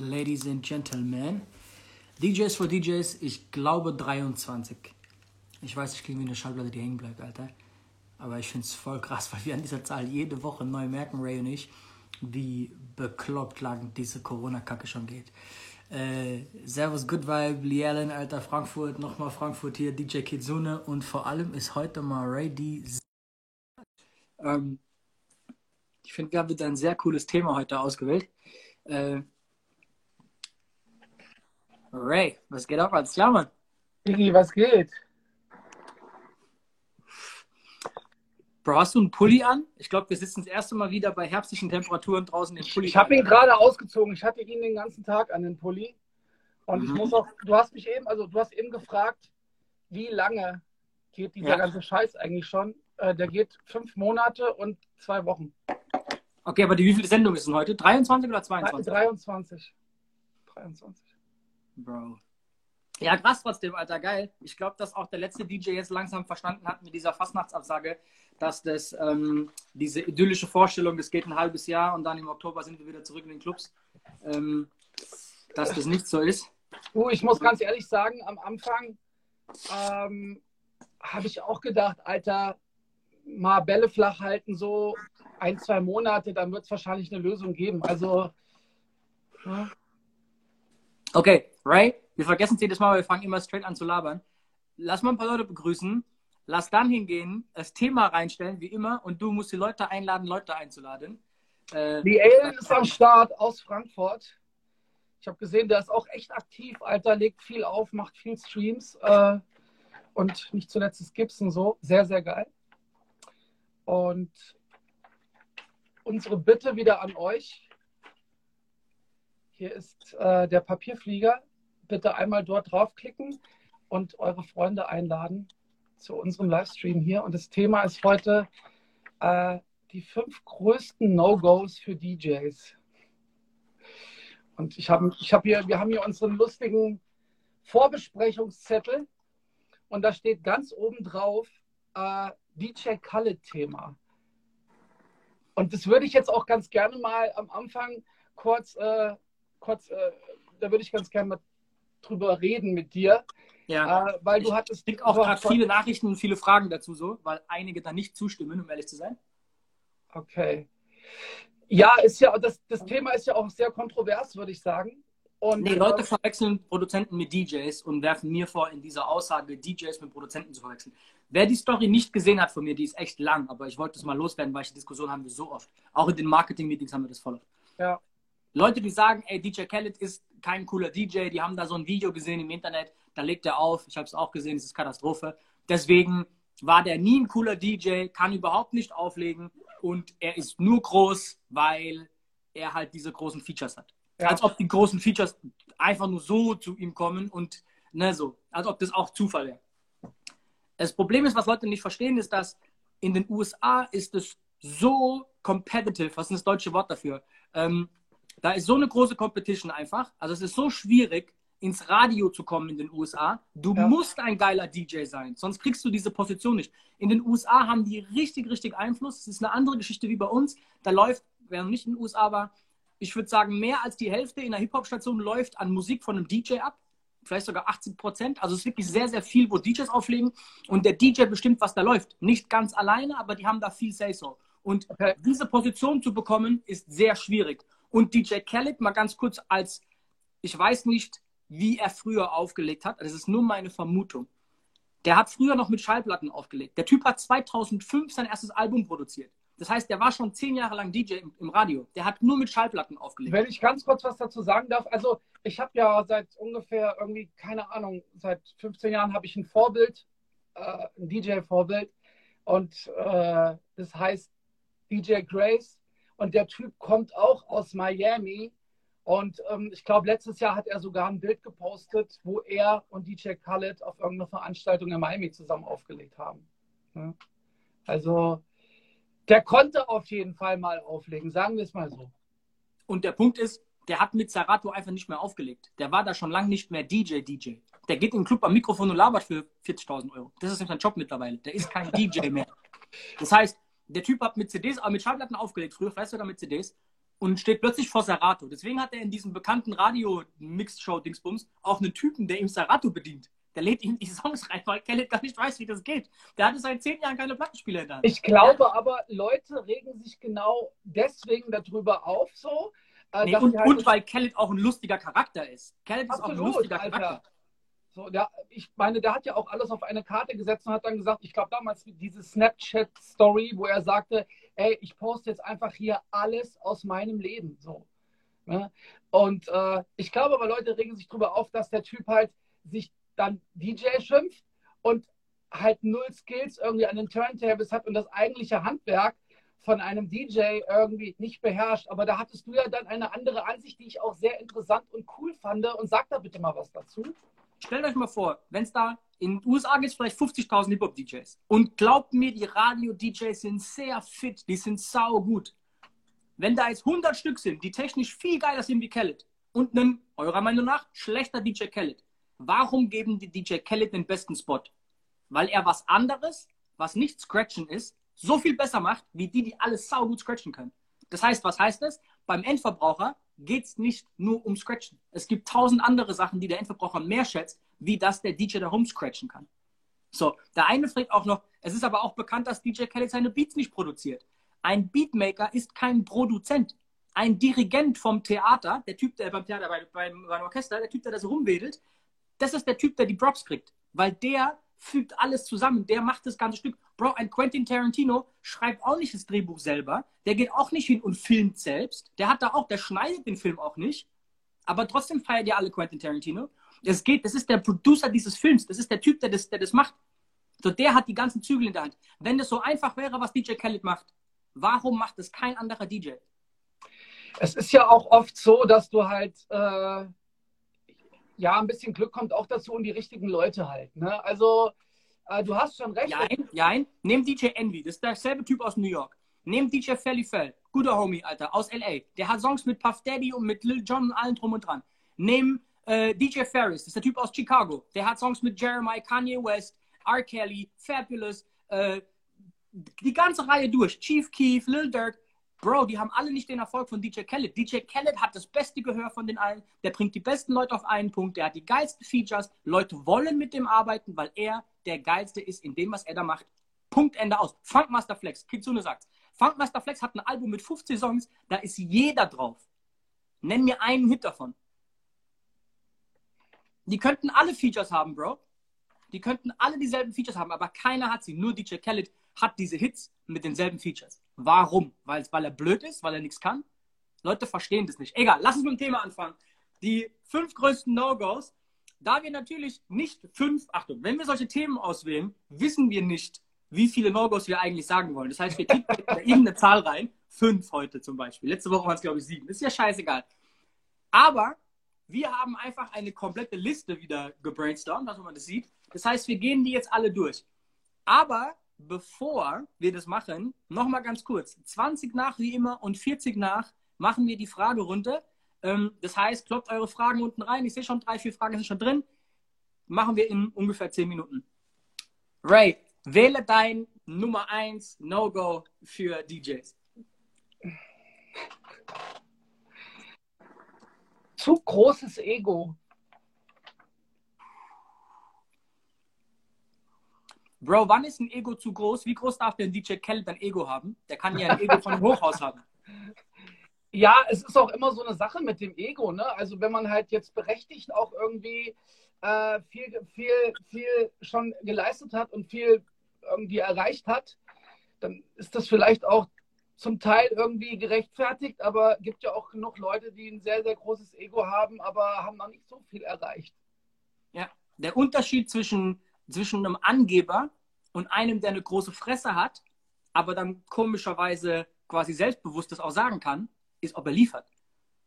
Ladies and Gentlemen. DJs for DJs, ich glaube 23. Ich weiß, ich klinge wie eine Schallplatte, die hängen bleibt, Alter. Aber ich finde es voll krass, weil wir an dieser Zahl jede Woche neu merken, Ray und ich, wie bekloppt lang diese Corona-Kacke schon geht. Äh, Servus, Good Vibe, Lee Allen, Alter, Frankfurt, nochmal Frankfurt hier, DJ Kitsune und vor allem ist heute mal Ray die. Ähm, ich finde, wir haben wieder ein sehr cooles Thema heute ausgewählt. Äh, Ray, was geht ab? Alles klar, Mann? Digi, was geht? Bro, hast du einen Pulli an? Ich glaube, wir sitzen das erste Mal wieder bei herbstlichen Temperaturen draußen im Pulli. Ich habe ihn gerade ausgezogen. Ich hatte ihn den ganzen Tag an den Pulli. Und Mhm. ich muss auch, du hast mich eben, also du hast eben gefragt, wie lange geht dieser Ja. ganze Scheiß eigentlich schon? Äh, der geht fünf Monate und zwei Wochen. Okay, aber die wievielte Sendung ist denn heute? 23 oder 22? 23. 23. Bro. Ja, krass trotzdem, Alter, geil. Ich glaube, dass auch der letzte DJ jetzt langsam verstanden hat mit dieser Fastnachtsabsage, dass das ähm, diese idyllische Vorstellung, das geht ein halbes Jahr und dann im Oktober sind wir wieder zurück in den Clubs, ähm, dass das nicht so ist. Du, ich muss ganz ehrlich sagen, am Anfang ähm, habe ich auch gedacht, Alter, mal Bälle flach halten, so ein, zwei Monate, dann wird es wahrscheinlich eine Lösung geben. Also, ja. Okay, Ray, wir vergessen es jedes Mal, weil wir fangen immer straight an zu labern. Lass mal ein paar Leute begrüßen. Lass dann hingehen, das Thema reinstellen, wie immer, und du musst die Leute einladen, Leute einzuladen. Äh, Die Alien ist am Start aus Frankfurt. Ich habe gesehen, der ist auch echt aktiv, Alter, legt viel auf, macht viel Streams äh, und nicht zuletzt das Gibson so. Sehr, sehr geil. Und unsere Bitte wieder an euch. Hier ist äh, der Papierflieger. Bitte einmal dort draufklicken und eure Freunde einladen zu unserem Livestream hier. Und das Thema ist heute äh, die fünf größten No-Gos für DJs. Und ich habe ich hab hier, wir haben hier unseren lustigen Vorbesprechungszettel und da steht ganz oben drauf äh, DJ Khaled-Thema. Und das würde ich jetzt auch ganz gerne mal am Anfang kurz, äh, kurz äh, da würde ich ganz gerne mal drüber reden mit dir, ja. äh, weil Ich du hattest krieg auch gerade viele Nachrichten und viele Fragen dazu so, weil einige da nicht zustimmen, um ehrlich zu sein. Okay. Ja, ist ja, das, das Thema ist ja auch sehr kontrovers, würde ich sagen. Und Nee, Leute verwechseln Produzenten mit DJs und werfen mir vor, in dieser Aussage DJs mit Produzenten zu verwechseln. Wer die Story nicht gesehen hat von mir, die ist echt lang, aber ich wollte es mal loswerden, weil die Diskussion haben wir so oft. Auch in den Marketing-Meetings haben wir das voll oft. ja, Leute, die sagen, ey, DJ Khaled ist kein cooler DJ, die haben da so ein Video gesehen im Internet, da legt er auf, ich habe es auch gesehen, es ist Katastrophe. Deswegen war der nie ein cooler DJ, kann überhaupt nicht auflegen und er ist nur groß, weil er halt diese großen Features hat. Ja. Als ob die großen Features einfach nur so zu ihm kommen und ne, so, als ob das auch Zufall wäre. Das Problem ist, was Leute nicht verstehen, ist, dass in den USA ist es so competitive, was ist das deutsche Wort dafür? Ähm, da ist so eine große Competition einfach. Also es ist so schwierig, ins Radio zu kommen in den USA. Du Ja. musst ein geiler DJ sein, sonst kriegst du diese Position nicht. In den USA haben die richtig, richtig Einfluss. Es ist eine andere Geschichte wie bei uns. Da läuft, wer noch nicht in den USA war, ich würde sagen, mehr als die Hälfte in einer Hip-Hop-Station läuft an Musik von einem DJ ab. Vielleicht sogar 80 Prozent. Also es ist wirklich sehr, sehr viel, wo DJs auflegen. Und der DJ bestimmt, was da läuft. Nicht ganz alleine, aber die haben da viel Say-So. Und Okay. diese Position zu bekommen, ist sehr schwierig. Und DJ Khaled, mal ganz kurz als, ich weiß nicht, wie er früher aufgelegt hat. Das ist nur meine Vermutung. Der hat früher noch mit Schallplatten aufgelegt. Der Typ hat 2005 sein erstes Album produziert. Das heißt, der war schon zehn Jahre lang DJ im, im Radio. Der hat nur mit Schallplatten aufgelegt. Wenn ich ganz kurz was dazu sagen darf, also ich habe ja seit ungefähr irgendwie, keine Ahnung, seit 15 Jahren habe ich ein Vorbild, äh, ein DJ-Vorbild und äh, das heißt DJ Grace und der Typ kommt auch aus Miami und ähm, ich glaube, letztes Jahr hat er sogar ein Bild gepostet, wo er und DJ Khaled auf irgendeiner Veranstaltung in Miami zusammen aufgelegt haben. Ja. Also der konnte auf jeden Fall mal auflegen, sagen wir es mal so. Und der Punkt ist, der hat mit Serato einfach nicht mehr aufgelegt. Der war da schon lange nicht mehr DJ-DJ. Der geht in den Club am Mikrofon und labert für 40.000 Euro. Das ist sein Job mittlerweile. Der ist kein DJ mehr. Das heißt, der Typ hat mit CDs, aber mit Schallplatten aufgelegt, früher vielleicht sogar mit CDs. und steht plötzlich vor Serato. Deswegen hat er in diesem bekannten Radio-Mixed-Show-Dingsbums auch einen Typen, der ihm Serato bedient. Der lädt ihm die Songs rein, weil Khaled gar nicht weiß, wie das geht. Der hatte seit zehn Jahren keine Plattenspieler in der Hand. Ich glaube aber, Leute regen sich genau deswegen darüber auf, so. Äh, nee, und, halt und weil Khaled auch ein lustiger Charakter ist. Khaled ist auch ein lustiger Alter. Charakter. So, der, ich meine, der hat ja auch alles auf eine Karte gesetzt und hat dann gesagt, ich glaube damals diese Snapchat-Story, wo er sagte, ey, ich poste jetzt einfach hier alles aus meinem Leben. So. Ne? Und äh, ich glaube aber, Leute regen sich darüber auf, dass der Typ halt sich dann DJ schimpft und halt null Skills irgendwie an den Turntables hat und das eigentliche Handwerk von einem DJ irgendwie nicht beherrscht. Aber da hattest du ja dann eine andere Ansicht, die ich auch sehr interessant und cool fand. Und sag da bitte mal was dazu stellt euch mal vor, wenn es da in den USA gibt es vielleicht 50.000 Hip-Hop-DJs. Und glaubt mir, die Radio-DJs sind sehr fit, die sind sau gut. Wenn da jetzt 100 Stück sind, die technisch viel geiler sind wie Khaled und ein, eurer Meinung nach, schlechter DJ Khaled, warum geben die DJ Khaled den besten Spot? Weil er was anderes, was nicht Scratchen ist, so viel besser macht, wie die, die alles sau gut scratchen können. Das heißt, was heißt das? Beim Endverbraucher geht es nicht nur um Scratchen. Es gibt tausend andere Sachen, die der Endverbraucher mehr schätzt, wie das der DJ da scratchen kann. So, der eine fragt auch noch, es ist aber auch bekannt, dass DJ Khaled seine Beats nicht produziert. Ein Beatmaker ist kein Produzent. Ein Dirigent vom Theater, der Typ, der beim Theater, beim, beim Orchester, der Typ, der das rumwedelt, das ist der Typ, der die Props kriegt. Weil der fügt alles zusammen, der macht das ganze Stück. Bro, ein Quentin Tarantino schreibt auch nicht das Drehbuch selber, der geht auch nicht hin und filmt selbst, der hat da auch, der schneidet den Film auch nicht, aber trotzdem feiert ja alle Quentin Tarantino. Das geht, das ist der Producer dieses Films, das ist der Typ, der das, der das macht. So, der hat die ganzen Zügel in der Hand. Wenn das so einfach wäre, was DJ Khaled macht, warum macht es kein anderer DJ? Es ist ja auch oft so, dass du halt äh, ja, ein bisschen Glück kommt auch dazu und die richtigen Leute halt. Ne? Also, äh, du hast schon recht. Nein, nein. Nimm DJ Envy, das ist derselbe Typ aus New York. Nimm DJ Felly Fell, guter Homie, Alter, aus L.A. Der hat Songs mit Puff Daddy und mit Lil Jon und allen drum und dran. Nimm äh, DJ Ferris, das ist der Typ aus Chicago. Der hat Songs mit Jeremiah, Kanye West, R. Kelly, Fabulous, äh, die ganze Reihe durch. Chief Keef, Lil Durk. Bro, die haben alle nicht den Erfolg von DJ Khaled. DJ Khaled hat das beste Gehör von den allen. Der bringt die besten Leute auf einen Punkt. Der hat die geilsten Features. Leute wollen mit dem arbeiten, weil er der geilste ist in dem, was er da macht. Punkt, Ende aus. Funkmaster Flex, Kitsune sagt's. Funkmaster Flex hat ein Album mit 50 Songs, da ist jeder drauf. Nenn mir einen Hit davon. Die könnten alle Features haben, Bro. Die könnten alle dieselben Features haben, aber keiner hat sie. Nur DJ Khaled hat diese Hits mit denselben Features. Warum? Weil, weil er blöd ist, weil er nichts kann? Leute verstehen das nicht. Egal, lass uns mit dem Thema anfangen. Die fünf größten No-Gos. Da wir natürlich nicht fünf, Achtung, wenn wir solche Themen auswählen, wissen wir nicht, wie viele No-Gos wir eigentlich sagen wollen. Das heißt, wir tippen da irgendeine Zahl rein. Fünf heute zum Beispiel. Letzte Woche waren es, glaube ich, sieben. Ist ja scheißegal. Aber wir haben einfach eine komplette Liste wieder gebrainstormt, dass man das sieht. Das heißt, wir gehen die jetzt alle durch. Aber bevor wir das machen, nochmal ganz kurz. 20 nach wie immer und 40 nach machen wir die Fragerunde. Ähm, das heißt, kloppt eure Fragen unten rein. Ich sehe schon drei, vier Fragen sind schon drin. Machen wir in ungefähr 10 Minuten. Ray, wähle dein Nummer 1 No-Go für DJs. Zu großes Ego. Bro, wann ist ein Ego zu groß? Wie groß darf denn DJ Khaled ein Ego haben? Der kann ja ein Ego von einem Hochhaus haben. Ja, es ist auch immer so eine Sache mit dem Ego, ne? Also wenn man halt jetzt berechtigt auch irgendwie äh, viel, viel, viel schon geleistet hat und viel irgendwie erreicht hat, dann ist das vielleicht auch zum Teil irgendwie gerechtfertigt, aber es gibt ja auch genug Leute, die ein sehr, sehr großes Ego haben, aber haben noch nicht so viel erreicht. Ja, der Unterschied zwischen zwischen einem Angeber und einem, der eine große Fresse hat, aber dann komischerweise quasi selbstbewusst das auch sagen kann, ist, ob er liefert.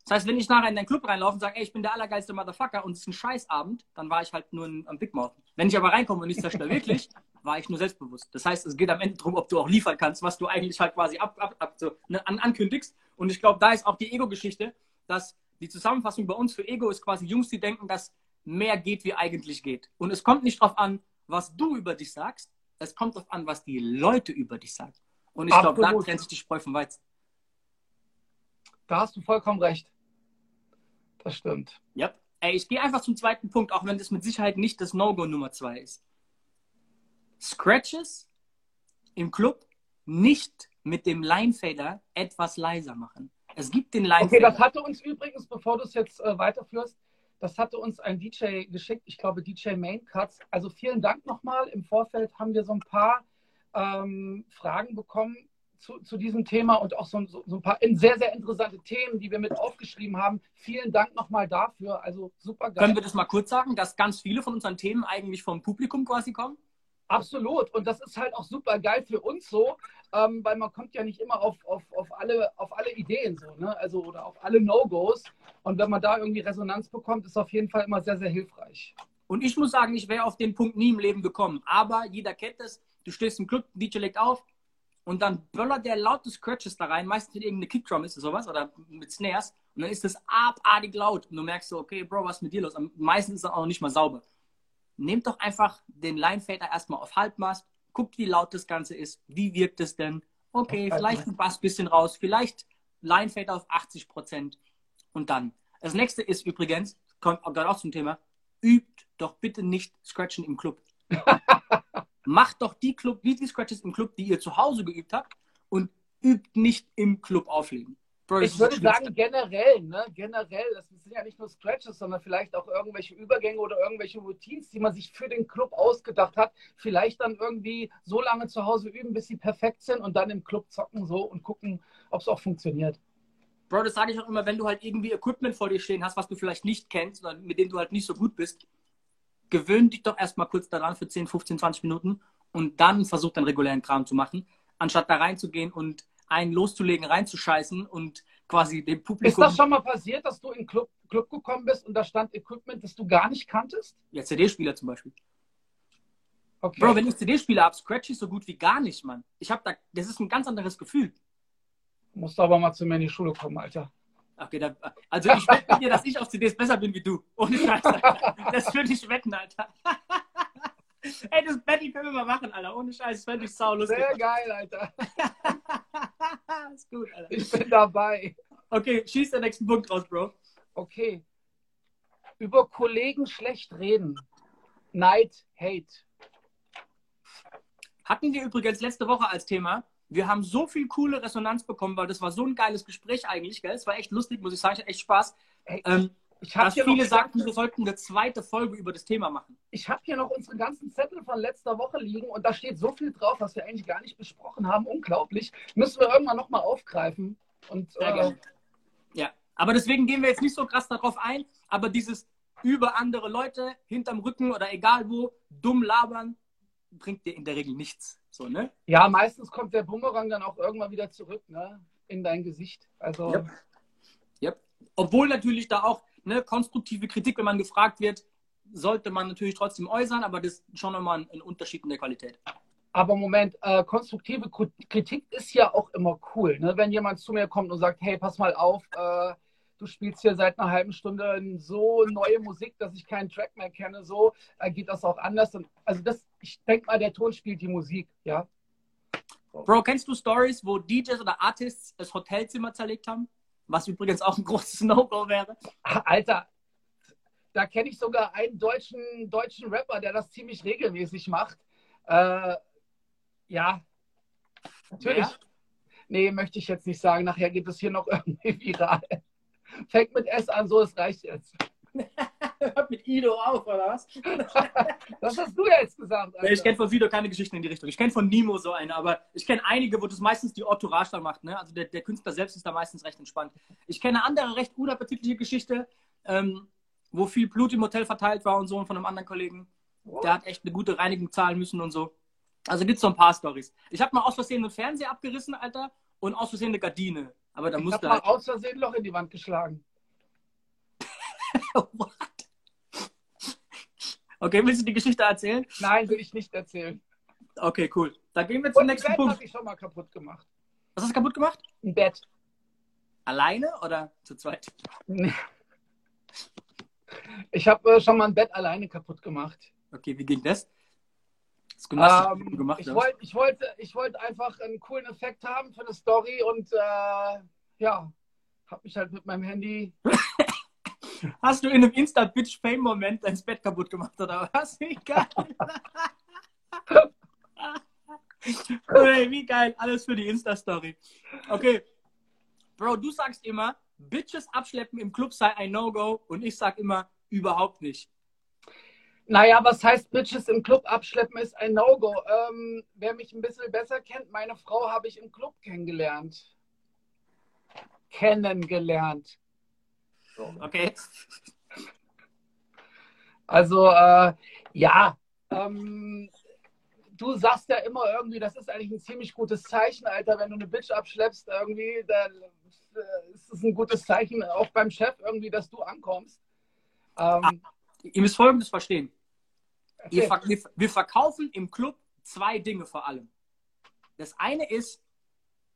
Das heißt, wenn ich nachher in deinen Club reinlaufe und sage, ey, ich bin der allergeilste Motherfucker und es ist ein Scheißabend, dann war ich halt nur am Big Mouth. Wenn ich aber reinkomme und ich zerstöre wirklich, war ich nur selbstbewusst. Das heißt, es geht am Ende darum, ob du auch liefern kannst, was du eigentlich halt quasi ab, ab, ab so, ne, an, ankündigst. Und ich glaube, da ist auch die Ego-Geschichte, dass die Zusammenfassung bei uns für Ego ist quasi Jungs, die denken, dass mehr geht, wie eigentlich geht. Und es kommt nicht darauf an, was du über dich sagst, es kommt darauf an, was die Leute über dich sagen. Und ich glaube, da trennt sich die Spreu vom Weizen. Da hast du vollkommen recht. Das stimmt. Ja. Ey, ich gehe einfach zum zweiten Punkt, auch wenn das mit Sicherheit nicht das No-Go Nummer zwei ist. Scratches im Club nicht mit dem Linefader etwas leiser machen. Es gibt den Linefader. Okay, das hatte uns übrigens, bevor du es jetzt äh, weiterführst, das hatte uns ein DJ geschickt, ich glaube DJ Main Cuts. Also vielen Dank nochmal. Im Vorfeld haben wir so ein paar ähm, Fragen bekommen zu, zu, diesem Thema und auch so, so, so, ein paar sehr, sehr interessante Themen, die wir mit aufgeschrieben haben. Vielen Dank nochmal dafür. Also super geil. Können wir das mal kurz sagen, dass ganz viele von unseren Themen eigentlich vom Publikum quasi kommen? Absolut. Und das ist halt auch super geil für uns so, ähm, weil man kommt ja nicht immer auf, auf, auf, alle, auf alle Ideen so, ne? Also oder auf alle No-Gos. Und wenn man da irgendwie Resonanz bekommt, ist auf jeden Fall immer sehr, sehr hilfreich. Und ich muss sagen, ich wäre auf den Punkt nie im Leben gekommen. Aber jeder kennt es. Du stehst im Club, DJ legt auf und dann böllert der laute Scratches da rein. Meistens mit irgendeine Kickdrum ist es sowas oder mit Snares. Und dann ist das abartig laut. Und du merkst so, okay, Bro, was ist mit dir los? Meistens ist es auch nicht mal sauber nehmt doch einfach den Linefader erstmal auf Halbmast, guckt, wie laut das Ganze ist, wie wirkt es denn. Okay, vielleicht ein Bass bisschen raus, vielleicht Linefader auf 80 Prozent und dann. Das nächste ist übrigens, kommt gerade auch zum Thema, übt doch bitte nicht Scratchen im Club. Macht doch die Club, die, die Scratches im Club, die ihr zu Hause geübt habt und übt nicht im Club auflegen. Bro, ich würde sagen, generell, ne? generell, das sind ja nicht nur Scratches, sondern vielleicht auch irgendwelche Übergänge oder irgendwelche Routines, die man sich für den Club ausgedacht hat. Vielleicht dann irgendwie so lange zu Hause üben, bis sie perfekt sind und dann im Club zocken so und gucken, ob es auch funktioniert. Bro, das sage ich auch immer, wenn du halt irgendwie Equipment vor dir stehen hast, was du vielleicht nicht kennst oder mit dem du halt nicht so gut bist, gewöhn dich doch erstmal kurz daran für 10, 15, 20 Minuten und dann versuch deinen regulären Kram zu machen, anstatt da reinzugehen und einen loszulegen, reinzuscheißen und quasi dem Publikum. Ist das schon mal passiert, dass du in den Club, Club gekommen bist und da stand Equipment, das du gar nicht kanntest? Ja, CD-Spieler zum Beispiel. Okay. Bro, wenn ich CD-Spieler habe, scratch ich so gut wie gar nicht, Mann. Ich habe da, das ist ein ganz anderes Gefühl. Musst aber mal zu mir in die Schule kommen, Alter. Okay, da, also ich wette dir, dass ich auf CDs besser bin wie du. Ohne Scheiß. Das würde ich wetten, Alter. Ey, das Betty können wir mal machen, Alter. Ohne Scheiß, das fände ich sau lustig. Sehr geil, Alter. ist gut, Alter. Ich bin dabei. Okay, schieß den nächsten Punkt raus, Bro. Okay. Über Kollegen schlecht reden. Neid, Hate. Hatten wir übrigens letzte Woche als Thema. Wir haben so viel coole Resonanz bekommen, weil das war so ein geiles Gespräch eigentlich, gell? Es war echt lustig, muss ich sagen, echt Spaß. Ey, ähm, ich dass viele sagten, wir sollten eine zweite Folge über das Thema machen. Ich habe hier noch unsere ganzen Zettel von letzter Woche liegen und da steht so viel drauf, was wir eigentlich gar nicht besprochen haben. Unglaublich. Müssen wir irgendwann nochmal aufgreifen. Und, Sehr äh, gerne. Ja, aber deswegen gehen wir jetzt nicht so krass darauf ein. Aber dieses über andere Leute, hinterm Rücken oder egal wo, dumm labern, bringt dir in der Regel nichts. So, ne? Ja, meistens kommt der Bumerang dann auch irgendwann wieder zurück, ne? In dein Gesicht. Also. Yep. Yep. Obwohl natürlich da auch ne, konstruktive Kritik, wenn man gefragt wird, sollte man natürlich trotzdem äußern, aber das ist schon nochmal ein, ein Unterschied in der Qualität. Aber Moment, äh, konstruktive Kritik ist ja auch immer cool. Ne? Wenn jemand zu mir kommt und sagt, hey, pass mal auf, äh, du spielst hier seit einer halben Stunde so neue Musik, dass ich keinen Track mehr kenne, so äh, geht das auch anders. Und, also das, ich denke mal, der Ton spielt die Musik, ja. Bro, kennst du Stories, wo DJs oder Artists das Hotelzimmer zerlegt haben? Was übrigens auch ein großes No-Go wäre. Alter, da kenne ich sogar einen deutschen, deutschen Rapper, der das ziemlich regelmäßig macht. Äh, ja, natürlich. Wer? Nee, möchte ich jetzt nicht sagen. Nachher geht es hier noch irgendwie viral. Fängt mit S an, so, es reicht jetzt. Hört mit Ido auf, oder was? das hast du jetzt gesagt. Alter. Ich kenne von Sido keine Geschichten in die Richtung. Ich kenne von Nimo so eine, aber ich kenne einige, wo das meistens die Entourage dann macht. Ne? Also der, der, Künstler selbst ist da meistens recht entspannt. Ich kenne eine andere recht unappetitliche Geschichte, ähm, wo viel Blut im Hotel verteilt war und so und von einem anderen Kollegen. Der hat echt eine gute Reinigung zahlen müssen und so. Also gibt es so ein paar Stories. Ich habe mal aus Versehen einen Fernseher abgerissen, Alter, und aus Versehen eine Gardine. Aber da ich musste. Ich habe mal halt... aus Versehen ein Loch in die Wand geschlagen. What? Okay, willst du die Geschichte erzählen? Nein, will ich nicht erzählen. Okay, cool. Dann gehen wir zum Und nächsten Bett Punkt. habe ich schon mal kaputt gemacht. Was hast du kaputt gemacht? Ein Bett. Alleine oder zu zweit? Ich habe äh, schon mal ein Bett alleine kaputt gemacht. Okay, wie ging das? das ähm, gemacht, ich, wollt, ich, wollte, ich wollte einfach einen coolen Effekt haben für eine Story und äh, ja, hab mich halt mit meinem Handy. Hast du in einem Insta-Bitch-Fame-Moment dein Bett kaputt gemacht oder was? Wie geil. hey, wie geil. Alles für die Insta-Story. Okay. Bro, du sagst immer, Bitches abschleppen im Club sei ein No-Go und ich sag immer, überhaupt nicht. Naja, was heißt Bitches im Club abschleppen ist ein No-Go. Ähm, wer mich ein bisschen besser kennt, meine Frau habe ich im Club kennengelernt. Kennengelernt. So. Okay. Also, äh, ja, ähm, du sagst ja immer irgendwie, das ist eigentlich ein ziemlich gutes Zeichen, Alter, wenn du eine Bitch abschleppst, irgendwie, dann äh, ist es ein gutes Zeichen, auch beim Chef irgendwie, dass du ankommst. Ähm, ah, ihr müsst Folgendes verstehen. Okay. Wir, wir verkaufen im Club zwei Dinge vor allem. Das eine ist,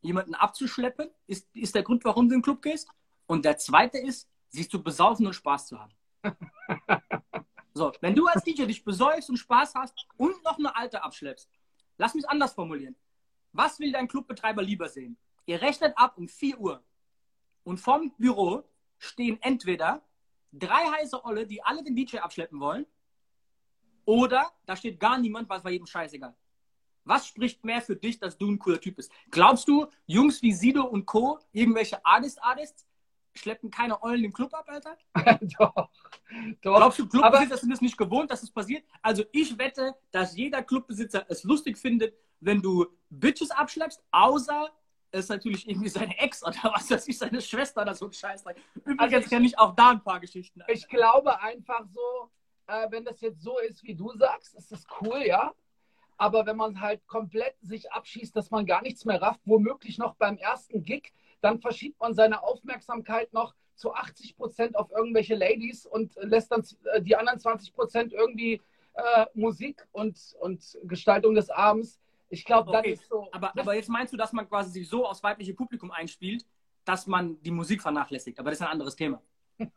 jemanden abzuschleppen, ist, ist der Grund, warum du in den Club gehst. Und der zweite ist, sich zu besaufen und Spaß zu haben. so, wenn du als DJ dich besäufst und Spaß hast und noch eine alte abschleppst, lass mich anders formulieren. Was will dein Clubbetreiber lieber sehen? Ihr rechnet ab um 4 Uhr und vom Büro stehen entweder drei heiße Olle, die alle den DJ abschleppen wollen, oder da steht gar niemand, weil es war jedem scheißegal. Was spricht mehr für dich, dass du ein cooler Typ bist? Glaubst du, Jungs wie Sido und Co., irgendwelche Artist-Artists, schleppen keine Eulen im Club ab, Alter? doch, doch. Glaubst du, Clubbesitzer sind es nicht gewohnt, dass es passiert? Also ich wette, dass jeder Clubbesitzer es lustig findet, wenn du Bitches abschleppst, außer es natürlich irgendwie seine Ex oder was weiß ich, seine Schwester oder so ein Scheiß. Übrigens also ich, kenne ich auch da ein paar Geschichten. Alter. Ich glaube einfach so, äh, wenn das jetzt so ist, wie du sagst, ist das cool, ja. Aber wenn man halt komplett sich abschießt, dass man gar nichts mehr rafft, womöglich noch beim ersten Gig, dann verschiebt man seine Aufmerksamkeit noch zu 80 Prozent auf irgendwelche Ladies und lässt dann äh, die anderen 20 Prozent irgendwie äh, Musik und, und Gestaltung des Abends. Ich glaube, okay. ist so. Aber, aber jetzt meinst du, dass man quasi sich so aufs weibliche Publikum einspielt, dass man die Musik vernachlässigt. Aber das ist ein anderes Thema.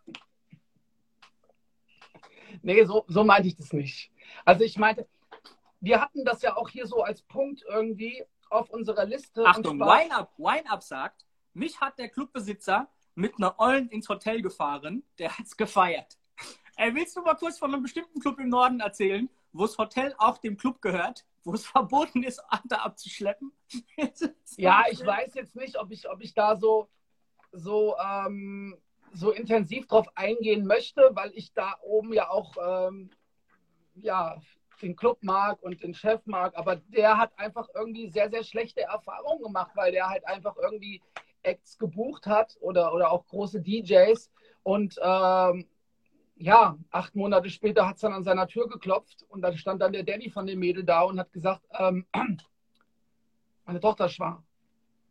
nee, so, so meinte ich das nicht. Also ich meinte, wir hatten das ja auch hier so als Punkt irgendwie auf unserer Liste. Achtung, Wine-Up Wine Up sagt, mich hat der Clubbesitzer mit einer Ollen ins Hotel gefahren, der hat's gefeiert. Ey, willst du mal kurz von einem bestimmten Club im Norden erzählen, wo das Hotel auch dem Club gehört, wo es verboten ist, Ante abzuschleppen? ja, ich weiß jetzt nicht, ob ich, ob ich da so, so, ähm, so intensiv drauf eingehen möchte, weil ich da oben ja auch ähm, ja, den Club mag und den Chef mag, aber der hat einfach irgendwie sehr, sehr schlechte Erfahrungen gemacht, weil der halt einfach irgendwie Acts gebucht hat oder, oder auch große DJs und ähm, ja, acht Monate später hat es dann an seiner Tür geklopft und da stand dann der Daddy von dem Mädel da und hat gesagt, ähm, meine Tochter ist schwanger.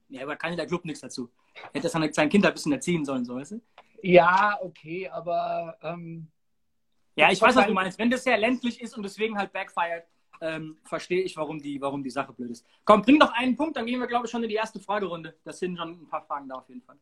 Ja, aber kann der Club nichts dazu. Hätte sein Kind ein bisschen erziehen sollen, so weißt du? Ja, okay, aber ähm, ja, ich weiß, was du meinst. Wenn das sehr ländlich ist und deswegen halt backfired, ähm, verstehe ich, warum die, warum die Sache blöd ist. Komm, bring noch einen Punkt, dann gehen wir, glaube ich, schon in die erste Fragerunde. Das sind schon ein paar Fragen da auf jeden Fall.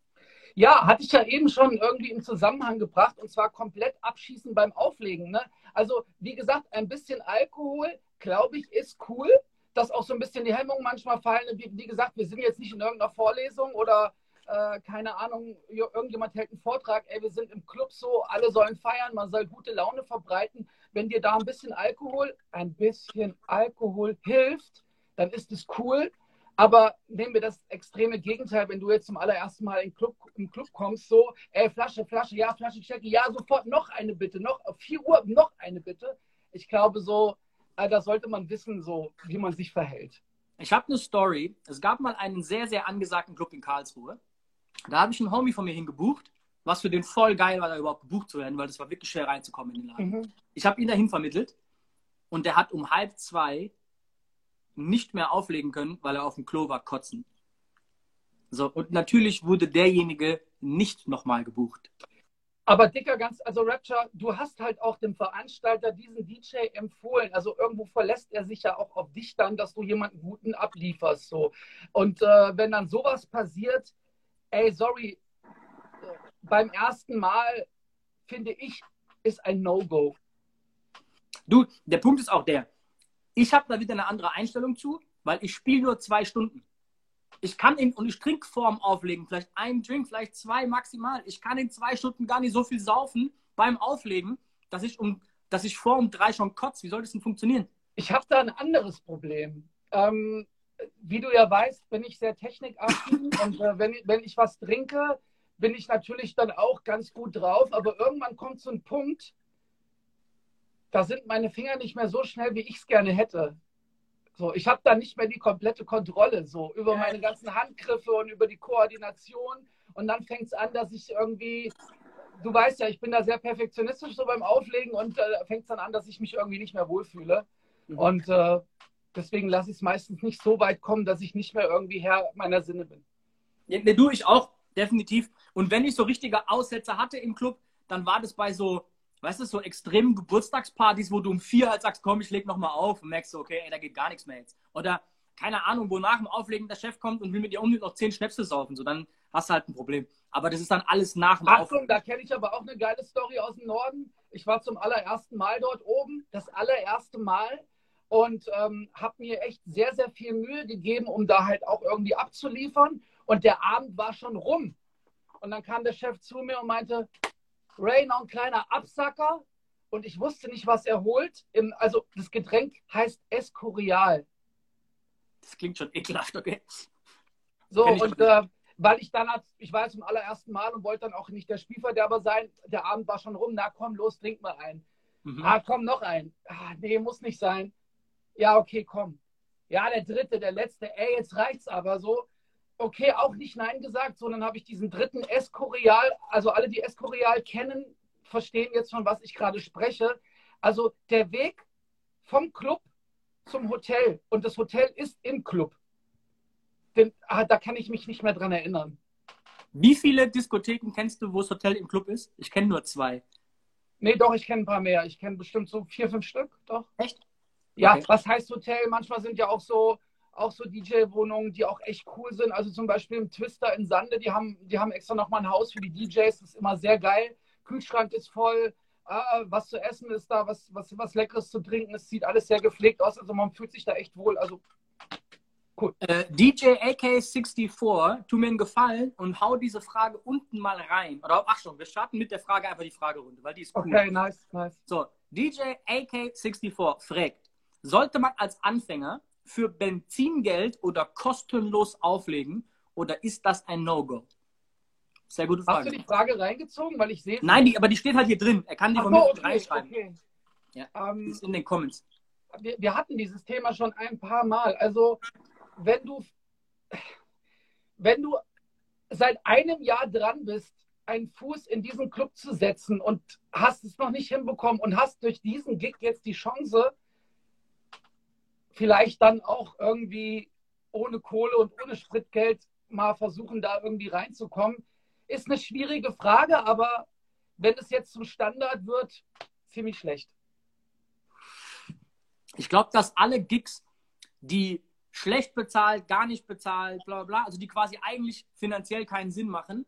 Ja, hatte ich ja eben schon irgendwie im Zusammenhang gebracht und zwar komplett abschießen beim Auflegen. Ne? Also, wie gesagt, ein bisschen Alkohol, glaube ich, ist cool, dass auch so ein bisschen die Hemmungen manchmal fallen. Wie, wie gesagt, wir sind jetzt nicht in irgendeiner Vorlesung oder äh, keine Ahnung, irgendjemand hält einen Vortrag, ey, wir sind im Club so, alle sollen feiern, man soll gute Laune verbreiten. Wenn dir da ein bisschen Alkohol, ein bisschen Alkohol hilft, dann ist es cool. Aber nehmen wir das extreme Gegenteil, wenn du jetzt zum allerersten Mal im Club, im Club kommst, so, ey, Flasche, Flasche, ja, Flasche, Checke, ja, sofort noch eine bitte, noch auf 4 Uhr noch eine bitte. Ich glaube so, äh, da sollte man wissen, so, wie man sich verhält. Ich habe eine Story. Es gab mal einen sehr, sehr angesagten Club in Karlsruhe. Da habe ich einen Homie von mir hingebucht, was für den voll geil war, da überhaupt gebucht zu werden, weil das war wirklich schwer reinzukommen in den Laden. Mhm. Ich habe ihn dahin vermittelt und der hat um halb zwei nicht mehr auflegen können, weil er auf dem Klo war kotzen. So, und natürlich wurde derjenige nicht nochmal gebucht. Aber Dicker, ganz, also Rapture, du hast halt auch dem Veranstalter diesen DJ empfohlen. Also irgendwo verlässt er sich ja auch auf dich dann, dass du jemanden guten ablieferst. So. Und äh, wenn dann sowas passiert, ey, sorry, beim ersten Mal finde ich, ist ein No-Go. Du, der Punkt ist auch der, ich habe da wieder eine andere Einstellung zu, weil ich spiele nur zwei Stunden. Ich kann ihn, und ich trinke vorm Auflegen, vielleicht einen Drink, vielleicht zwei maximal. Ich kann in zwei Stunden gar nicht so viel saufen beim Auflegen, dass ich, um, dass ich vor um drei schon kotze. Wie soll das denn funktionieren? Ich habe da ein anderes Problem. Ähm, wie du ja weißt, bin ich sehr technikaffin und äh, wenn, wenn ich was trinke, bin ich natürlich dann auch ganz gut drauf. Aber irgendwann kommt so ein Punkt, da sind meine Finger nicht mehr so schnell, wie ich es gerne hätte. So, ich habe da nicht mehr die komplette Kontrolle so über meine ganzen Handgriffe und über die Koordination. Und dann fängt es an, dass ich irgendwie, du weißt ja, ich bin da sehr perfektionistisch so beim Auflegen und äh, fängt es dann an, dass ich mich irgendwie nicht mehr wohlfühle. Mhm. Und äh, deswegen lasse ich es meistens nicht so weit kommen, dass ich nicht mehr irgendwie Herr meiner Sinne bin. Ja, ne, du, ich auch, definitiv. Und wenn ich so richtige Aussätze hatte im Club, dann war das bei so weißt du, so extremen Geburtstagspartys, wo du um vier halt sagst, komm, ich leg noch mal auf und merkst so, okay, ey, da geht gar nichts mehr jetzt. Oder keine Ahnung, wo nach dem Auflegen der Chef kommt und will mit dir unbedingt noch zehn Schnäpse saufen, so dann hast du halt ein Problem. Aber das ist dann alles nach dem Achtung, Auflegen. da kenne ich aber auch eine geile Story aus dem Norden. Ich war zum allerersten Mal dort oben, das allererste Mal und ähm, habe mir echt sehr, sehr viel Mühe gegeben, um da halt auch irgendwie abzuliefern. Und der Abend war schon rum. Und dann kam der Chef zu mir und meinte, Ray noch ein kleiner Absacker und ich wusste nicht, was er holt. Im, also das Getränk heißt Escorial. Das klingt schon ekelhaft, okay. So, und äh, weil ich dann, ich war zum allerersten Mal und wollte dann auch nicht der Spielverderber sein. Der Abend war schon rum. Na komm, los, trink mal ein. Mhm. Ah, komm, noch ein. Ah, nee, muss nicht sein. Ja, okay, komm. Ja, der dritte, der letzte. Ey, jetzt reicht's aber so okay, auch nicht Nein gesagt, sondern habe ich diesen dritten Escorial, also alle, die Escorial kennen, verstehen jetzt von was ich gerade spreche. Also der Weg vom Club zum Hotel und das Hotel ist im Club. Den, ah, da kann ich mich nicht mehr dran erinnern. Wie viele Diskotheken kennst du, wo das Hotel im Club ist? Ich kenne nur zwei. Nee, doch, ich kenne ein paar mehr. Ich kenne bestimmt so vier, fünf Stück, doch. Echt? Ja, okay. was heißt Hotel? Manchmal sind ja auch so auch so DJ-Wohnungen, die auch echt cool sind. Also zum Beispiel im Twister in Sande, die haben, die haben extra nochmal ein Haus für die DJs. Das ist immer sehr geil. Kühlschrank ist voll, äh, was zu essen ist da, was, was, was Leckeres zu trinken. Es sieht alles sehr gepflegt aus. Also man fühlt sich da echt wohl. Also cool. Äh, DJ AK64, tu mir einen Gefallen und hau diese Frage unten mal rein. Oder ach schon, wir starten mit der Frage einfach die Fragerunde, weil die ist cool. Okay, nice, nice. So, DJ AK64 fragt, sollte man als Anfänger für Benzingeld oder kostenlos auflegen oder ist das ein No-Go? Sehr gute Frage. Hast du die Frage reingezogen, weil ich sehe. Nein, die, aber die steht halt hier drin. Er kann die von mir okay, reinschreiben. Okay. Ja, ähm, ist in den Comments. Wir, wir hatten dieses Thema schon ein paar Mal. Also, wenn du, wenn du seit einem Jahr dran bist, einen Fuß in diesen Club zu setzen und hast es noch nicht hinbekommen und hast durch diesen Gig jetzt die Chance, vielleicht dann auch irgendwie ohne Kohle und ohne Spritgeld mal versuchen, da irgendwie reinzukommen. Ist eine schwierige Frage, aber wenn es jetzt zum Standard wird, ziemlich schlecht. Ich glaube, dass alle Gigs, die schlecht bezahlt, gar nicht bezahlt, bla bla, also die quasi eigentlich finanziell keinen Sinn machen,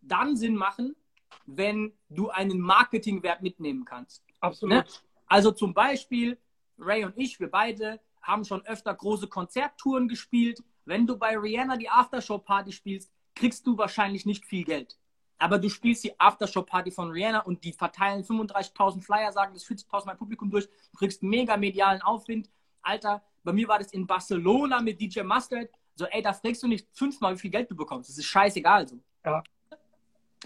dann Sinn machen, wenn du einen Marketingwert mitnehmen kannst. Absolut. Ne? Also zum Beispiel, Ray und ich, wir beide haben schon öfter große Konzerttouren gespielt. Wenn du bei Rihanna die Aftershow-Party spielst, kriegst du wahrscheinlich nicht viel Geld. Aber du spielst die Aftershow-Party von Rihanna und die verteilen 35.000 Flyer, sagen das 40.000 Mal Publikum durch. Du kriegst mega medialen Aufwind. Alter, bei mir war das in Barcelona mit DJ Mustard. So, ey, da fragst du nicht fünfmal, wie viel Geld du bekommst. Das ist scheißegal so. Ja.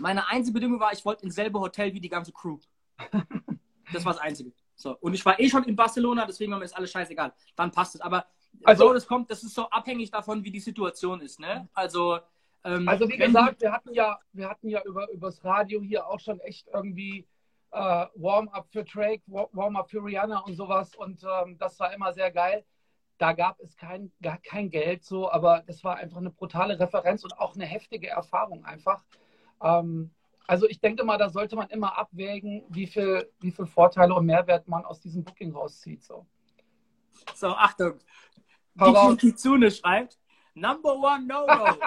Meine einzige Bedingung war, ich wollte ins selbe Hotel wie die ganze Crew. Das war das Einzige. So, und ich war eh schon in Barcelona, deswegen war mir das alles scheißegal. Dann passt es. Aber also, so, das kommt, das ist so abhängig davon, wie die Situation ist. Ne? Also, ähm, also wie gesagt, wir hatten ja, wir hatten ja über übers Radio hier auch schon echt irgendwie äh, Warm-up für Drake, Warm-up für Rihanna und sowas. Und ähm, das war immer sehr geil. Da gab es kein, gar kein Geld so, aber das war einfach eine brutale Referenz und auch eine heftige Erfahrung einfach. Ähm, also ich denke mal, da sollte man immer abwägen, wie viel, wie viel Vorteile und Mehrwert man aus diesem Booking rauszieht. So, so Achtung. DJ Kitsune schreibt, Number one No-Go.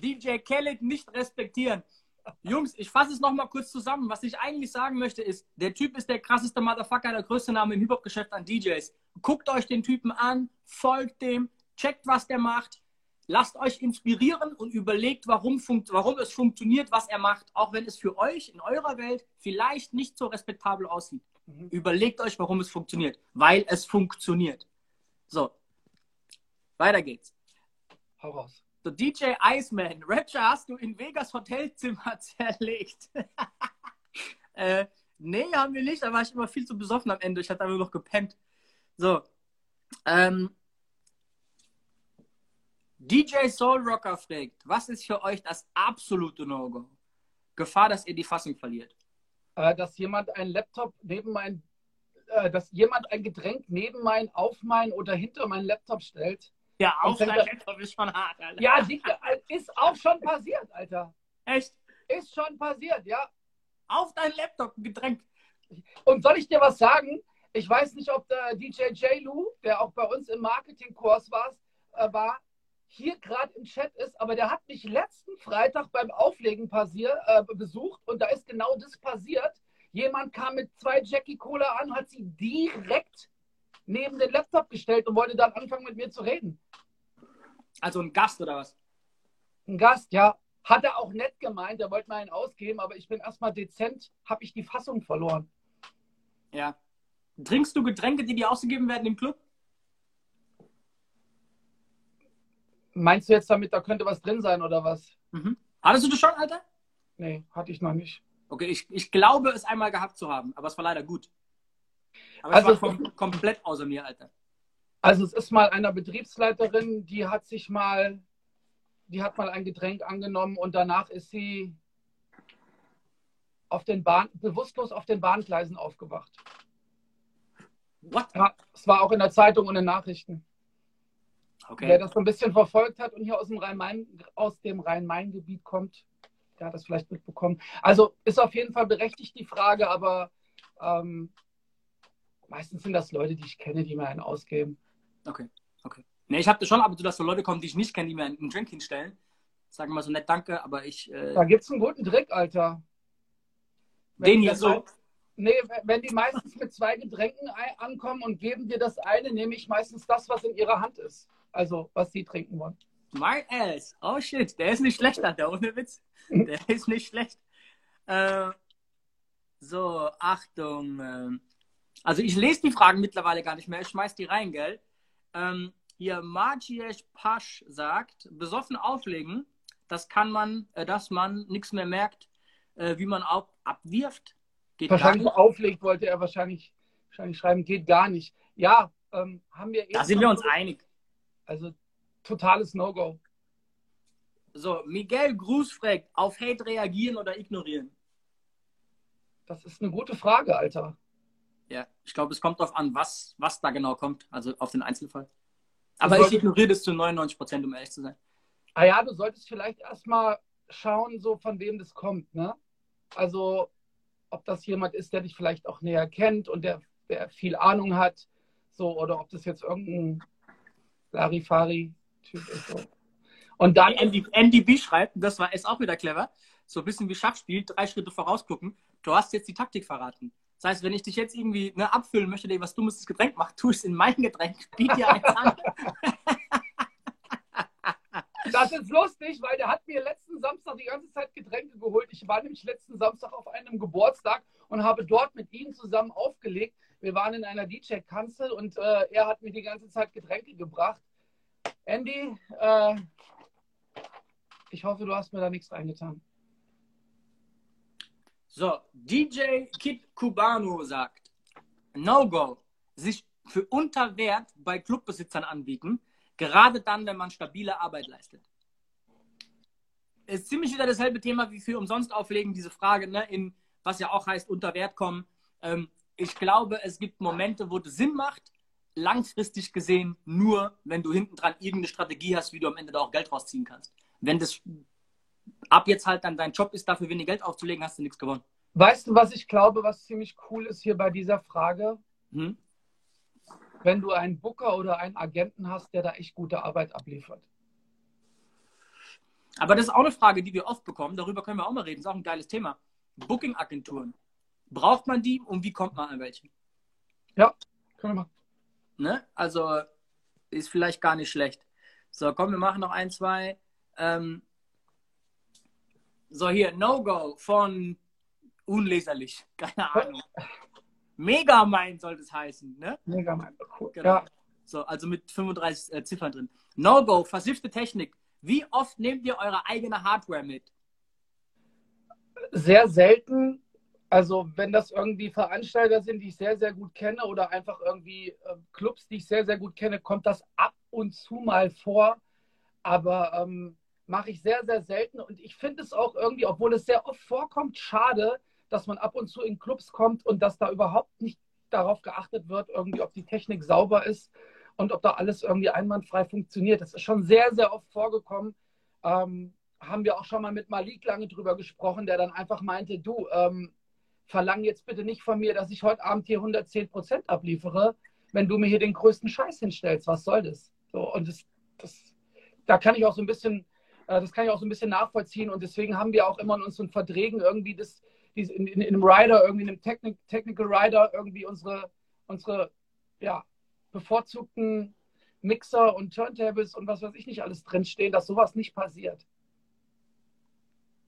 DJ Khaled nicht respektieren. Jungs, ich fasse es nochmal kurz zusammen. Was ich eigentlich sagen möchte ist, der Typ ist der krasseste Motherfucker, der größte Name im Hip-Hop-Geschäft an DJs. Guckt euch den Typen an, folgt dem, checkt, was der macht. Lasst euch inspirieren und überlegt, warum, warum es funktioniert, was er macht, auch wenn es für euch in eurer Welt vielleicht nicht so respektabel aussieht. Mhm. Überlegt euch, warum es funktioniert, weil es funktioniert. So, weiter geht's. Hau raus. So, DJ Iceman, Rapture hast du in Vegas Hotelzimmer zerlegt. äh, nee, haben wir nicht, da war ich immer viel zu besoffen am Ende. Ich hatte einfach noch gepennt. So, ähm, DJ Soul Rocker fragt, was ist für euch das absolute No-Go? Gefahr, dass ihr die Fassung verliert. Äh, dass jemand ein Laptop neben mein, äh, dass jemand ein Getränk neben mein, auf mein oder hinter mein Laptop stellt. Ja, auf dein Laptop ist schon hart, Alter. Ja, die, äh, ist auch schon passiert, Alter. Echt? Ist schon passiert, ja. Auf dein Laptop ein Getränk. Und soll ich dir was sagen? Ich weiß nicht, ob der DJ J. Lou, der auch bei uns im Marketingkurs war, war hier gerade im Chat ist, aber der hat mich letzten Freitag beim Auflegen passier, äh, besucht und da ist genau das passiert. Jemand kam mit zwei Jackie Cola an, hat sie direkt neben den Laptop gestellt und wollte dann anfangen mit mir zu reden. Also ein Gast oder was? Ein Gast, ja. Hat er auch nett gemeint, er wollte mir einen ausgeben, aber ich bin erstmal dezent, habe ich die Fassung verloren. Ja. Trinkst du Getränke, die dir ausgegeben werden im Club? Meinst du jetzt damit, da könnte was drin sein oder was? Mhm. Hattest du das schon, Alter? Nee, hatte ich noch nicht. Okay, ich, ich glaube, es einmal gehabt zu haben, aber es war leider gut. Aber also, es war kom komplett außer mir, Alter. Also es ist mal einer Betriebsleiterin, die hat sich mal, die hat mal ein Getränk angenommen und danach ist sie auf den Bahn, bewusstlos auf den Bahngleisen aufgewacht. What? Ja, es war auch in der Zeitung und in den Nachrichten. Okay. Wer das so ein bisschen verfolgt hat und hier aus dem Rhein-Main-Gebiet kommt, der hat das vielleicht mitbekommen. Also ist auf jeden Fall berechtigt die Frage, aber ähm, meistens sind das Leute, die ich kenne, die mir einen ausgeben. Okay, okay. Ne, ich habe das schon ab und zu, dass so Leute kommen, die ich nicht kenne, die mir einen Drink hinstellen. Sagen mal so nett Danke, aber ich. Äh... Da gibt es einen guten Trick, Alter. Wenn Den hier so. Nee, wenn die meistens mit zwei Getränken ankommen und geben dir das eine, nehme ich meistens das, was in ihrer Hand ist. Also, was sie trinken wollen. My ass. Oh shit, der ist nicht schlecht, Alter, ohne Witz. Der ist nicht schlecht. Äh, so, Achtung. Äh, also, ich lese die Fragen mittlerweile gar nicht mehr. Ich schmeiß die rein, gell? Ähm, hier, Majiesh Pasch sagt: besoffen auflegen, das kann man, äh, dass man nichts mehr merkt, äh, wie man ab abwirft. Geht wahrscheinlich auflegt, wollte er wahrscheinlich, wahrscheinlich schreiben, geht gar nicht. Ja, ähm, haben wir. Da sind wir uns einig. Also totales No-Go. So, Miguel Gruß fragt, auf Hate reagieren oder ignorieren? Das ist eine gute Frage, Alter. Ja, ich glaube, es kommt darauf an, was, was da genau kommt, also auf den Einzelfall. Aber ich ignoriere das zu 99 Prozent, um ehrlich zu sein. Ah ja, du solltest vielleicht erstmal schauen, so von wem das kommt, ne? Also, ob das jemand ist, der dich vielleicht auch näher kennt und der, der viel Ahnung hat, so, oder ob das jetzt irgendein Larifari-Typ ist. So. Und dann. Andy, Andy B schreibt, das war ist auch wieder clever, so ein bisschen wie Schachspiel, drei Schritte vorausgucken. Du hast jetzt die Taktik verraten. Das heißt, wenn ich dich jetzt irgendwie ne, abfüllen möchte, dir was dummes Getränk macht, tue ich es in mein Getränk, biete dir eins an. Das ist lustig, weil der hat mir letzten Samstag die ganze Zeit Getränke geholt. Ich war nämlich letzten Samstag auf einem Geburtstag und habe dort mit ihm zusammen aufgelegt. Wir waren in einer DJ-Kanzel und äh, er hat mir die ganze Zeit Getränke gebracht. Andy, äh, ich hoffe, du hast mir da nichts reingetan. So, DJ Kid Cubano sagt, No-Go, sich für Unterwert bei Clubbesitzern anbieten, gerade dann, wenn man stabile Arbeit leistet. Ist ziemlich wieder dasselbe Thema wie für umsonst auflegen, diese Frage, ne, in was ja auch heißt, unter Wert kommen. Ähm, ich glaube, es gibt Momente, wo es Sinn macht, langfristig gesehen nur, wenn du hinten dran irgendeine Strategie hast, wie du am Ende da auch Geld rausziehen kannst. Wenn das ab jetzt halt dann dein Job ist, dafür wenig Geld aufzulegen, hast du nichts gewonnen. Weißt du, was ich glaube, was ziemlich cool ist hier bei dieser Frage? Hm? Wenn du einen Booker oder einen Agenten hast, der da echt gute Arbeit abliefert. Aber das ist auch eine Frage, die wir oft bekommen. Darüber können wir auch mal reden. Das ist auch ein geiles Thema. Booking-Agenturen. Braucht man die und wie kommt man an welche? Ja, können wir machen. Ne? Also ist vielleicht gar nicht schlecht. So, komm, wir machen noch ein, zwei. Ähm, so, hier, No-Go von unleserlich. Keine Ahnung. Megamind sollte es heißen, ne? Megamind, cool. Genau. Ja. So, also mit 35 äh, Ziffern drin. No-Go, versiffte Technik. Wie oft nehmt ihr eure eigene Hardware mit? Sehr selten. Also, wenn das irgendwie Veranstalter sind, die ich sehr, sehr gut kenne oder einfach irgendwie äh, Clubs, die ich sehr, sehr gut kenne, kommt das ab und zu mal vor. Aber ähm, mache ich sehr, sehr selten. Und ich finde es auch irgendwie, obwohl es sehr oft vorkommt, schade, dass man ab und zu in Clubs kommt und dass da überhaupt nicht darauf geachtet wird, irgendwie, ob die Technik sauber ist und ob da alles irgendwie einwandfrei funktioniert. Das ist schon sehr, sehr oft vorgekommen. Ähm, haben wir auch schon mal mit Malik lange drüber gesprochen, der dann einfach meinte, du, ähm, verlang jetzt bitte nicht von mir, dass ich heute Abend hier 110 Prozent abliefere, wenn du mir hier den größten Scheiß hinstellst. Was soll das? So, und das, das, da kann ich auch so ein bisschen, äh, das kann ich auch so ein bisschen nachvollziehen. Und deswegen haben wir auch immer in unseren Verträgen irgendwie das, in, in, in einem Rider, irgendwie in einem Technik, Technical Rider, irgendwie unsere, unsere ja, bevorzugten Mixer und Turntables und was weiß ich nicht alles drinstehen, dass sowas nicht passiert.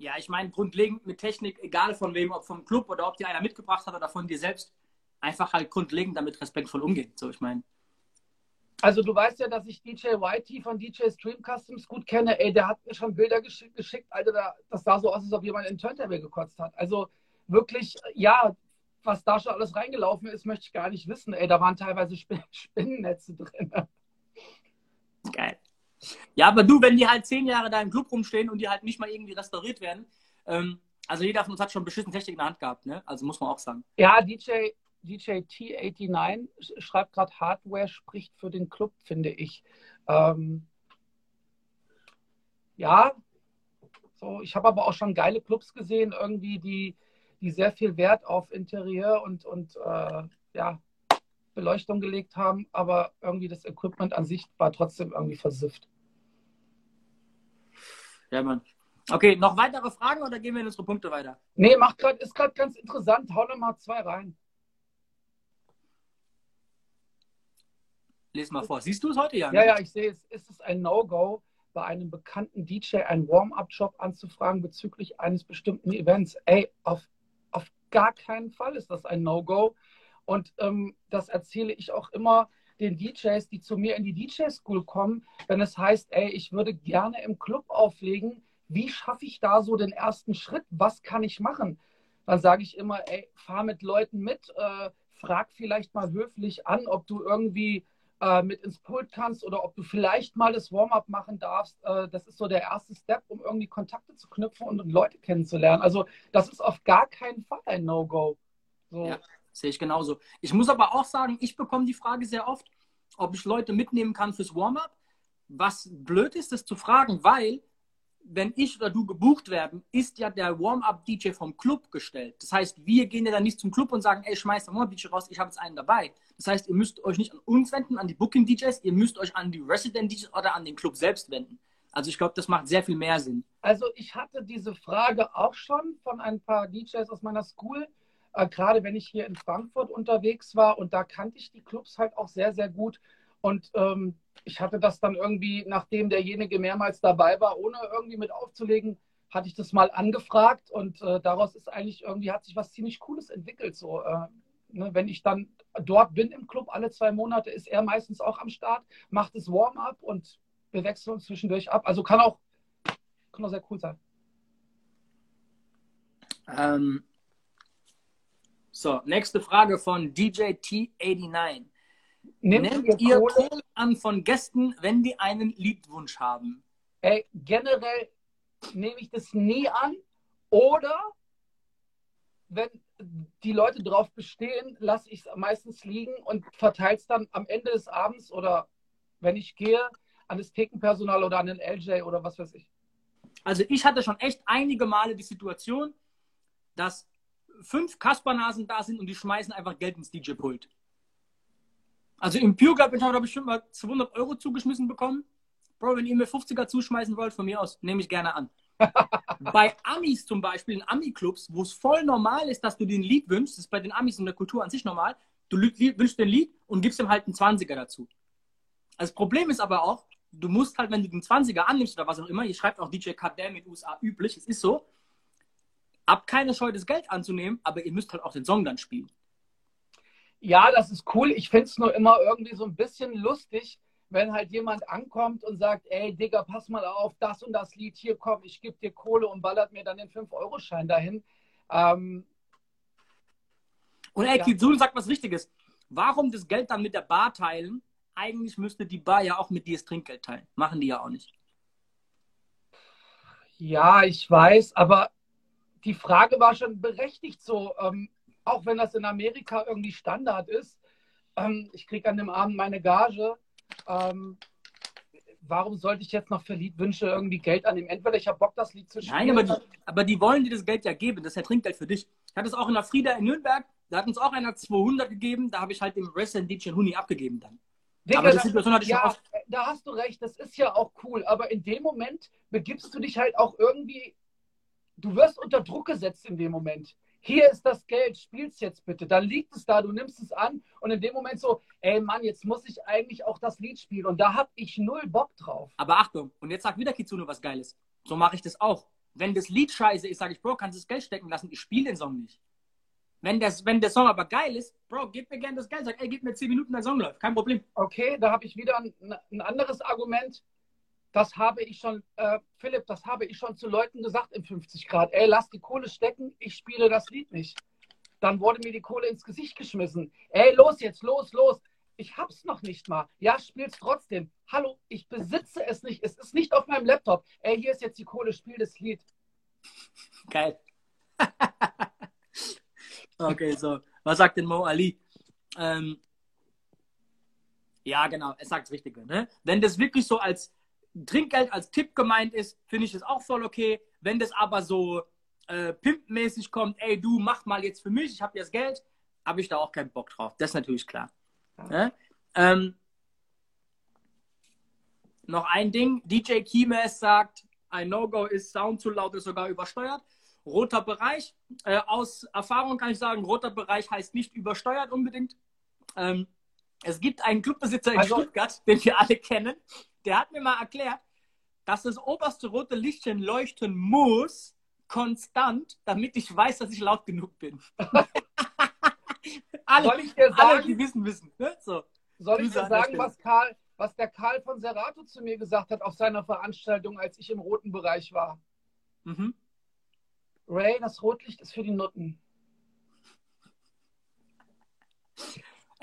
Ja, ich meine, grundlegend mit Technik, egal von wem, ob vom Club oder ob dir einer mitgebracht hat oder von dir selbst, einfach halt grundlegend damit respektvoll umgehen. So, ich meine. Also du weißt ja, dass ich DJ Whitey von DJ Stream Customs gut kenne. Ey, der hat mir schon Bilder geschickt, geschickt Alter, das sah so aus, als ob jemand in Turntable gekotzt hat. Also wirklich, ja, was da schon alles reingelaufen ist, möchte ich gar nicht wissen. Ey, da waren teilweise Spin Spinnennetze drin. Geil. Ja, aber du, wenn die halt zehn Jahre da im Club rumstehen und die halt nicht mal irgendwie restauriert werden, ähm, also jeder von uns hat schon beschissen Technik in der Hand gehabt, ne? Also muss man auch sagen. Ja, DJ, DJ T89 schreibt gerade, Hardware spricht für den Club, finde ich. Ähm, ja, so, ich habe aber auch schon geile Clubs gesehen, irgendwie, die, die sehr viel Wert auf Interieur und, und äh, ja, Beleuchtung gelegt haben, aber irgendwie das Equipment an sich war trotzdem irgendwie versifft. Ja, Mann. Okay, noch weitere Fragen oder gehen wir in unsere Punkte weiter? Nee, macht grad, ist gerade ganz interessant. Hau noch mal zwei rein. Lies mal vor. Siehst du es heute, Jan? Ja, ja, ich sehe es. Ist es ein No-Go, bei einem bekannten DJ einen Warm-up-Job anzufragen bezüglich eines bestimmten Events? Ey, auf, auf gar keinen Fall ist das ein No-Go. Und ähm, das erzähle ich auch immer den DJs, die zu mir in die DJ-School kommen, wenn es heißt, ey, ich würde gerne im Club auflegen. Wie schaffe ich da so den ersten Schritt? Was kann ich machen? Dann sage ich immer, ey, fahr mit Leuten mit, äh, frag vielleicht mal höflich an, ob du irgendwie äh, mit ins Pult kannst oder ob du vielleicht mal das Warm-up machen darfst. Äh, das ist so der erste Step, um irgendwie Kontakte zu knüpfen und Leute kennenzulernen. Also das ist auf gar keinen Fall ein No-Go. So. Ja, sehe ich genauso. Ich muss aber auch sagen, ich bekomme die Frage sehr oft, ob ich Leute mitnehmen kann fürs Warm-up. Was blöd ist, das zu fragen, weil wenn ich oder du gebucht werden, ist ja der Warm-Up-DJ vom Club gestellt. Das heißt, wir gehen ja dann nicht zum Club und sagen, ey, schmeiß den Warm-Up-DJ raus, ich habe jetzt einen dabei. Das heißt, ihr müsst euch nicht an uns wenden, an die Booking-DJs, ihr müsst euch an die Resident-DJs oder an den Club selbst wenden. Also ich glaube, das macht sehr viel mehr Sinn. Also ich hatte diese Frage auch schon von ein paar DJs aus meiner School, äh, gerade wenn ich hier in Frankfurt unterwegs war und da kannte ich die Clubs halt auch sehr, sehr gut. Und ähm, ich hatte das dann irgendwie, nachdem derjenige mehrmals dabei war, ohne irgendwie mit aufzulegen, hatte ich das mal angefragt und äh, daraus ist eigentlich irgendwie, hat sich was ziemlich Cooles entwickelt. So, äh, ne, wenn ich dann dort bin im Club, alle zwei Monate ist er meistens auch am Start, macht das Warm-up und wir wechseln uns zwischendurch ab. Also kann auch, kann auch sehr cool sein. Ähm, so, nächste Frage von DJ T89. Nehmt, Nehmt ihr Kohl an von Gästen, wenn die einen Liedwunsch haben? Ey, generell nehme ich das nie an. Oder wenn die Leute darauf bestehen, lasse ich es meistens liegen und verteile es dann am Ende des Abends oder wenn ich gehe, an das Thekenpersonal oder an den LJ oder was weiß ich. Also ich hatte schon echt einige Male die Situation, dass fünf Kaspernasen da sind und die schmeißen einfach Geld ins DJ-Pult. Also im Pure Club habe ich bestimmt mal 200 Euro zugeschmissen bekommen. Bro, wenn ihr mir 50er zuschmeißen wollt, von mir aus, nehme ich gerne an. bei Amis zum Beispiel, in Ami-Clubs, wo es voll normal ist, dass du den Lied wünschst, das ist bei den Amis in der Kultur an sich normal, du wünschst den Lied und gibst ihm halt einen 20er dazu. Also das Problem ist aber auch, du musst halt, wenn du den 20er annimmst oder was auch immer, ihr schreibt auch DJ Kadam mit USA üblich, es ist so, ab keine Scheu, das Geld anzunehmen, aber ihr müsst halt auch den Song dann spielen. Ja, das ist cool. Ich finde es nur immer irgendwie so ein bisschen lustig, wenn halt jemand ankommt und sagt, ey, Digga, pass mal auf, das und das Lied, hier komm, ich gebe dir Kohle und ballert mir dann den 5-Euro-Schein dahin. Ähm, und ey, ja. Kizun sagt was Richtiges. Warum das Geld dann mit der Bar teilen? Eigentlich müsste die Bar ja auch mit dir das Trinkgeld teilen. Machen die ja auch nicht. Ja, ich weiß, aber die Frage war schon berechtigt so, ähm, auch wenn das in Amerika irgendwie Standard ist. Ähm, ich kriege an dem Abend meine Gage. Ähm, warum sollte ich jetzt noch für Liedwünsche irgendwie Geld annehmen? Entweder ich habe Bock, das Lied zu spielen. Nein, aber die, aber die wollen dir das Geld ja geben. Das ist ja Trinkgeld für dich. Ich hatte es auch in der Frieda in Nürnberg. Da hat uns auch einer 200 gegeben. Da habe ich halt dem Resident DJ Huni abgegeben dann. Digga, aber die Situation hatte ich ja, oft. Da hast du recht, das ist ja auch cool. Aber in dem Moment begibst du dich halt auch irgendwie. Du wirst unter Druck gesetzt in dem Moment hier ist das Geld, spiel's jetzt bitte. Dann liegt es da, du nimmst es an und in dem Moment so, ey Mann, jetzt muss ich eigentlich auch das Lied spielen und da hab ich null Bock drauf. Aber Achtung, und jetzt sagt wieder Kitsune was Geiles. So mache ich das auch. Wenn das Lied scheiße ist, sage ich, Bro, kannst du das Geld stecken lassen, ich spiele den Song nicht. Wenn, das, wenn der Song aber geil ist, Bro, gib mir gerne das Geld. Sag, ey, gib mir 10 Minuten, der Song läuft. Kein Problem. Okay, da habe ich wieder ein, ein anderes Argument das habe ich schon, äh, Philipp, das habe ich schon zu Leuten gesagt im 50 Grad. Ey, lass die Kohle stecken, ich spiele das Lied nicht. Dann wurde mir die Kohle ins Gesicht geschmissen. Ey, los jetzt, los, los. Ich hab's noch nicht mal. Ja, spiel's trotzdem. Hallo, ich besitze es nicht. Es ist nicht auf meinem Laptop. Ey, hier ist jetzt die Kohle, spiel das Lied. Geil. okay, so. Was sagt denn Mo Ali? Ähm, ja, genau, er sagt das Richtige. Ne? Wenn das wirklich so als Trinkgeld als Tipp gemeint ist, finde ich das auch voll okay. Wenn das aber so äh, pimpmäßig kommt, ey, du mach mal jetzt für mich, ich habe jetzt Geld, habe ich da auch keinen Bock drauf. Das ist natürlich klar. Ja. Ne? Ähm, noch ein Ding, DJ Kimes sagt, ein No-Go ist Sound zu laut, ist sogar übersteuert. Roter Bereich, äh, aus Erfahrung kann ich sagen, roter Bereich heißt nicht übersteuert unbedingt. Ähm, es gibt einen Clubbesitzer in also, Stuttgart, den wir alle kennen, der hat mir mal erklärt, dass das oberste rote Lichtchen leuchten muss, konstant, damit ich weiß, dass ich laut genug bin. alle, soll ich dir sagen, alle, die wissen, wissen. Ne? So, soll ich dir sagen, was, Karl, was der Karl von Serato zu mir gesagt hat auf seiner Veranstaltung, als ich im roten Bereich war? Mhm. Ray, das Rotlicht ist für die Nutten.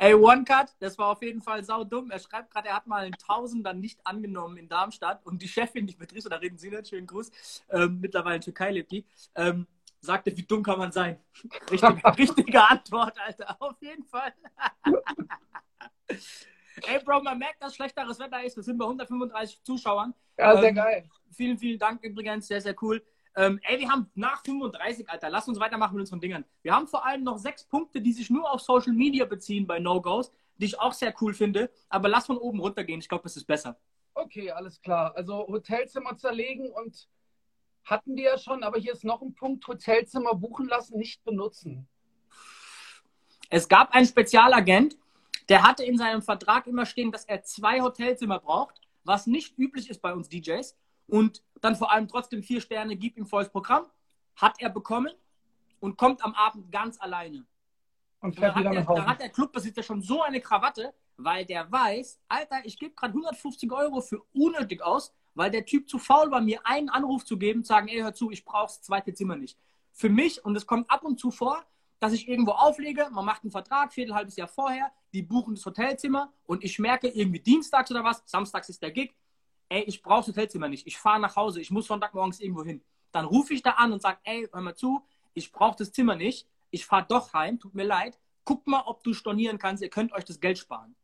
Ey, One Cut, das war auf jeden Fall saudumm. Er schreibt gerade, er hat mal einen Tausender nicht angenommen in Darmstadt und die Chefin, die Betriebs, da reden Sie nicht, schönen Gruß, ähm, mittlerweile in Türkei lebt die, ähm, sagte, wie dumm kann man sein? Richtig, richtige Antwort, Alter, auf jeden Fall. Ey, Bro, man merkt, dass schlechteres Wetter ist. Wir sind bei 135 Zuschauern. Ja, sehr ähm, geil. Vielen, vielen Dank übrigens, sehr, sehr cool. Ähm, ey, wir haben nach 35, Alter, lass uns weitermachen mit unseren Dingern. Wir haben vor allem noch sechs Punkte, die sich nur auf Social Media beziehen bei No-Gos, die ich auch sehr cool finde. Aber lass von oben runtergehen, ich glaube, das ist besser. Okay, alles klar. Also Hotelzimmer zerlegen und hatten die ja schon, aber hier ist noch ein Punkt: Hotelzimmer buchen lassen, nicht benutzen. Es gab einen Spezialagent, der hatte in seinem Vertrag immer stehen, dass er zwei Hotelzimmer braucht, was nicht üblich ist bei uns DJs und dann vor allem trotzdem vier Sterne, gib ihm volles Programm, hat er bekommen und kommt am Abend ganz alleine. Und fährt wieder nach Hause. Da hat der Clubbesitzer schon so eine Krawatte, weil der weiß, Alter, ich gebe gerade 150 Euro für unnötig aus, weil der Typ zu faul war, mir einen Anruf zu geben, zu sagen, ey, hör zu, ich brauche das zweite Zimmer nicht. Für mich, und es kommt ab und zu vor, dass ich irgendwo auflege, man macht einen Vertrag, viertel halbes Jahr vorher, die buchen das Hotelzimmer und ich merke irgendwie dienstags oder was, samstags ist der Gig, ey, ich brauche das Hotelzimmer nicht, ich fahre nach Hause, ich muss Sonntagmorgens irgendwo hin. Dann rufe ich da an und sage, ey, hör mal zu, ich brauche das Zimmer nicht, ich fahre doch heim, tut mir leid, guck mal, ob du stornieren kannst, ihr könnt euch das Geld sparen.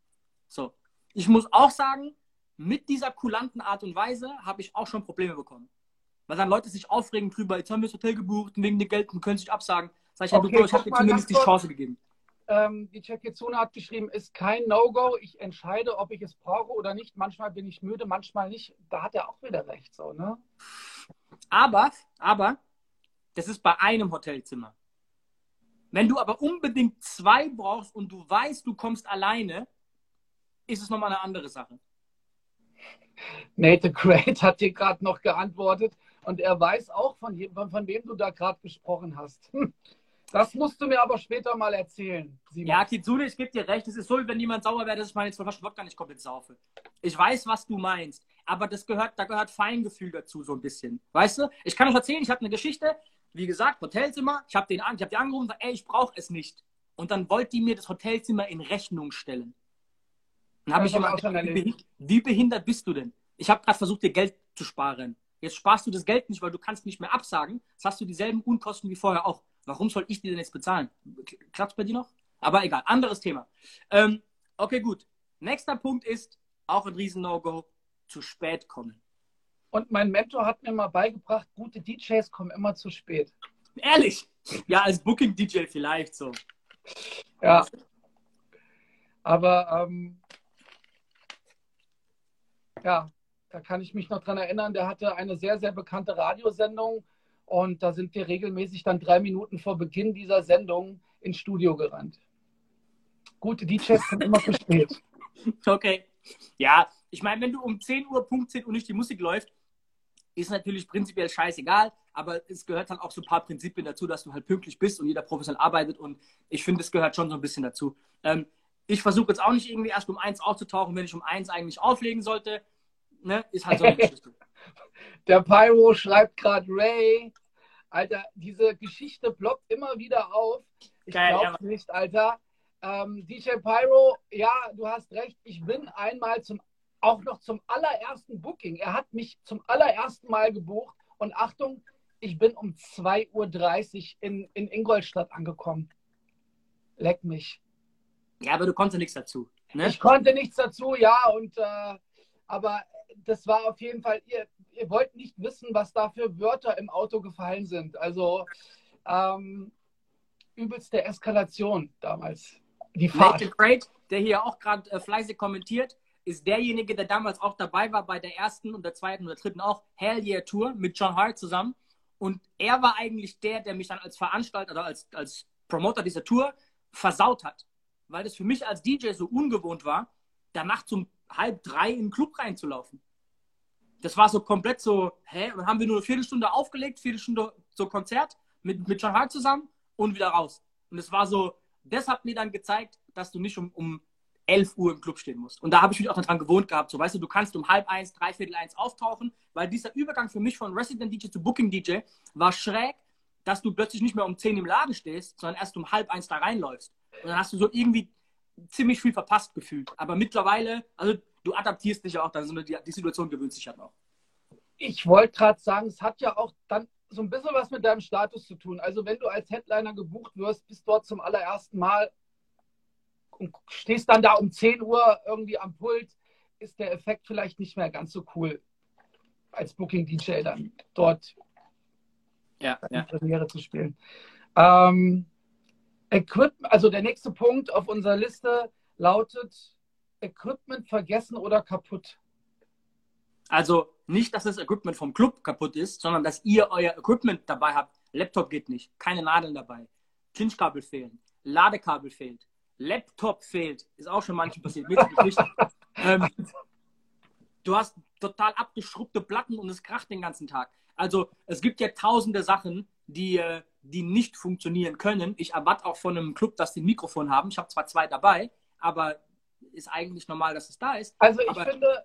So. Ich muss auch sagen, mit dieser kulanten Art und Weise habe ich auch schon Probleme bekommen. Weil dann Leute sich aufregen drüber, jetzt haben wir das Hotel gebucht, wegen dem Geld und können sich absagen. Sag ich, okay, ja, du, ich habe dir zumindest die Chance gegeben. Ähm, die Cekizuna hat geschrieben, ist kein No-Go. Ich entscheide, ob ich es brauche oder nicht. Manchmal bin ich müde, manchmal nicht. Da hat er auch wieder recht, so, ne? Aber, aber, das ist bei einem Hotelzimmer. Wenn du aber unbedingt zwei brauchst und du weißt, du kommst alleine, ist es nochmal eine andere Sache. Nate Great hat dir gerade noch geantwortet und er weiß auch, von, von, von wem du da gerade gesprochen hast. Das musst du mir aber später mal erzählen. Simon. Ja, Kitsune, ich gebe dir recht. Es ist so, wenn jemand sauer wäre, dass ich meine zwei Flaschen Wodka nicht komplett saufe. Ich weiß, was du meinst, aber das gehört, da gehört Feingefühl dazu, so ein bisschen. Weißt du? Ich kann euch erzählen, ich habe eine Geschichte, wie gesagt, Hotelzimmer. Ich habe hab die angerufen und gesagt, ey, ich brauche es nicht. Und dann wollte die mir das Hotelzimmer in Rechnung stellen. Dann habe ich immer gesagt, wie, wie behindert bist du denn? Ich habe gerade versucht, dir Geld zu sparen. Jetzt sparst du das Geld nicht, weil du kannst nicht mehr absagen. Jetzt hast du dieselben Unkosten wie vorher auch. Warum soll ich dir denn jetzt bezahlen? Klappt bei dir noch? Aber egal, anderes Thema. Ähm, okay, gut. Nächster Punkt ist, auch ein riesen No-Go, zu spät kommen. Und mein Mentor hat mir mal beigebracht, gute DJs kommen immer zu spät. Ehrlich? Ja, als Booking-DJ vielleicht so. Ja. Aber ähm, ja, da kann ich mich noch dran erinnern, der hatte eine sehr, sehr bekannte Radiosendung und da sind wir regelmäßig dann drei Minuten vor Beginn dieser Sendung ins Studio gerannt. Gute DJs sind immer zu spät. Okay. Ja, ich meine, wenn du um 10 Uhr, Punkt 10 Uhr nicht die Musik läuft, ist natürlich prinzipiell scheißegal, aber es gehört dann auch so ein paar Prinzipien dazu, dass du halt pünktlich bist und jeder professionell arbeitet und ich finde, es gehört schon so ein bisschen dazu. Ähm, ich versuche jetzt auch nicht irgendwie erst um eins aufzutauchen, wenn ich um eins eigentlich auflegen sollte. Ne? Ist halt so eine Geschichte. Der Pyro schreibt gerade Ray. Alter, diese Geschichte ploppt immer wieder auf. Ich glaube ja. nicht, Alter. Ähm, DJ Pyro, ja, du hast recht. Ich bin einmal zum, auch noch zum allerersten Booking. Er hat mich zum allerersten Mal gebucht. Und Achtung, ich bin um 2.30 Uhr in, in Ingolstadt angekommen. Leck mich. Ja, aber du konntest nichts dazu. Ne? Ich konnte nichts dazu, ja. Und äh, aber das war auf jeden Fall, ihr, ihr wollt nicht wissen, was da für Wörter im Auto gefallen sind. Also ähm, übelste Eskalation damals. Die Fahrt. Nate Great, der hier auch gerade äh, fleißig kommentiert, ist derjenige, der damals auch dabei war bei der ersten und der zweiten oder dritten auch Hell Yeah Tour mit John Hart zusammen. Und er war eigentlich der, der mich dann als Veranstalter oder als, als Promoter dieser Tour versaut hat. Weil das für mich als DJ so ungewohnt war, da nachts um halb drei in den Club reinzulaufen. Das war so komplett so, hä? Und dann haben wir nur eine Viertelstunde aufgelegt, Viertelstunde so Konzert mit, mit Hart zusammen und wieder raus. Und es war so, das hat mir dann gezeigt, dass du nicht um, um 11 Uhr im Club stehen musst. Und da habe ich mich auch daran gewohnt gehabt. So, weißt du, du kannst um halb eins, dreiviertel eins auftauchen, weil dieser Übergang für mich von Resident DJ zu Booking DJ war schräg, dass du plötzlich nicht mehr um 10 im Laden stehst, sondern erst um halb eins da reinläufst. Und dann hast du so irgendwie ziemlich viel verpasst gefühlt. Aber mittlerweile, also du adaptierst dich ja auch, dann so eine, die, die Situation gewöhnt sich halt auch. Ich wollte gerade sagen, es hat ja auch dann so ein bisschen was mit deinem Status zu tun. Also wenn du als Headliner gebucht wirst, bist dort zum allerersten Mal und stehst dann da um 10 Uhr irgendwie am Pult, ist der Effekt vielleicht nicht mehr ganz so cool, als Booking-DJ dann dort ja, ja. Premiere zu spielen. Ähm, Equipment, also der nächste Punkt auf unserer Liste lautet Equipment vergessen oder kaputt. Also nicht, dass das Equipment vom Club kaputt ist, sondern dass ihr euer Equipment dabei habt. Laptop geht nicht, keine Nadeln dabei, Clinchkabel fehlen, Ladekabel fehlt, Laptop fehlt, ist auch schon manchmal passiert. Ähm, du hast total abgeschrubbte Platten und es kracht den ganzen Tag. Also es gibt ja tausende Sachen, die, äh, die nicht funktionieren können. Ich erwarte auch von einem Club, dass die ein Mikrofon haben. Ich habe zwar zwei dabei, aber ist eigentlich normal, dass es da ist. Also ich finde,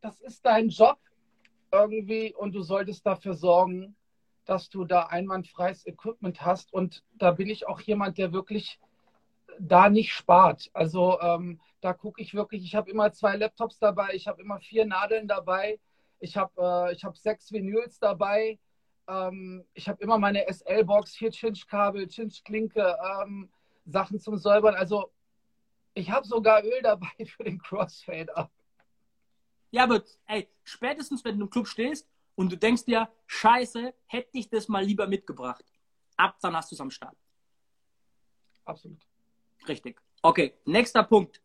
das ist dein Job irgendwie und du solltest dafür sorgen, dass du da einwandfreies Equipment hast. Und da bin ich auch jemand, der wirklich da nicht spart. Also ähm, da gucke ich wirklich, ich habe immer zwei Laptops dabei, ich habe immer vier Nadeln dabei, ich habe äh, hab sechs Vinyls dabei, ähm, ich habe immer meine SL-Box, vier Cinch-Kabel, Cinch-Klinke, ähm, Sachen zum Säubern. Also ich habe sogar Öl dabei für den Crossfader. Ja, aber ey, spätestens wenn du im Club stehst und du denkst dir, scheiße, hätte ich das mal lieber mitgebracht. Ab dann hast du es am Start. Absolut. Richtig. Okay, nächster Punkt.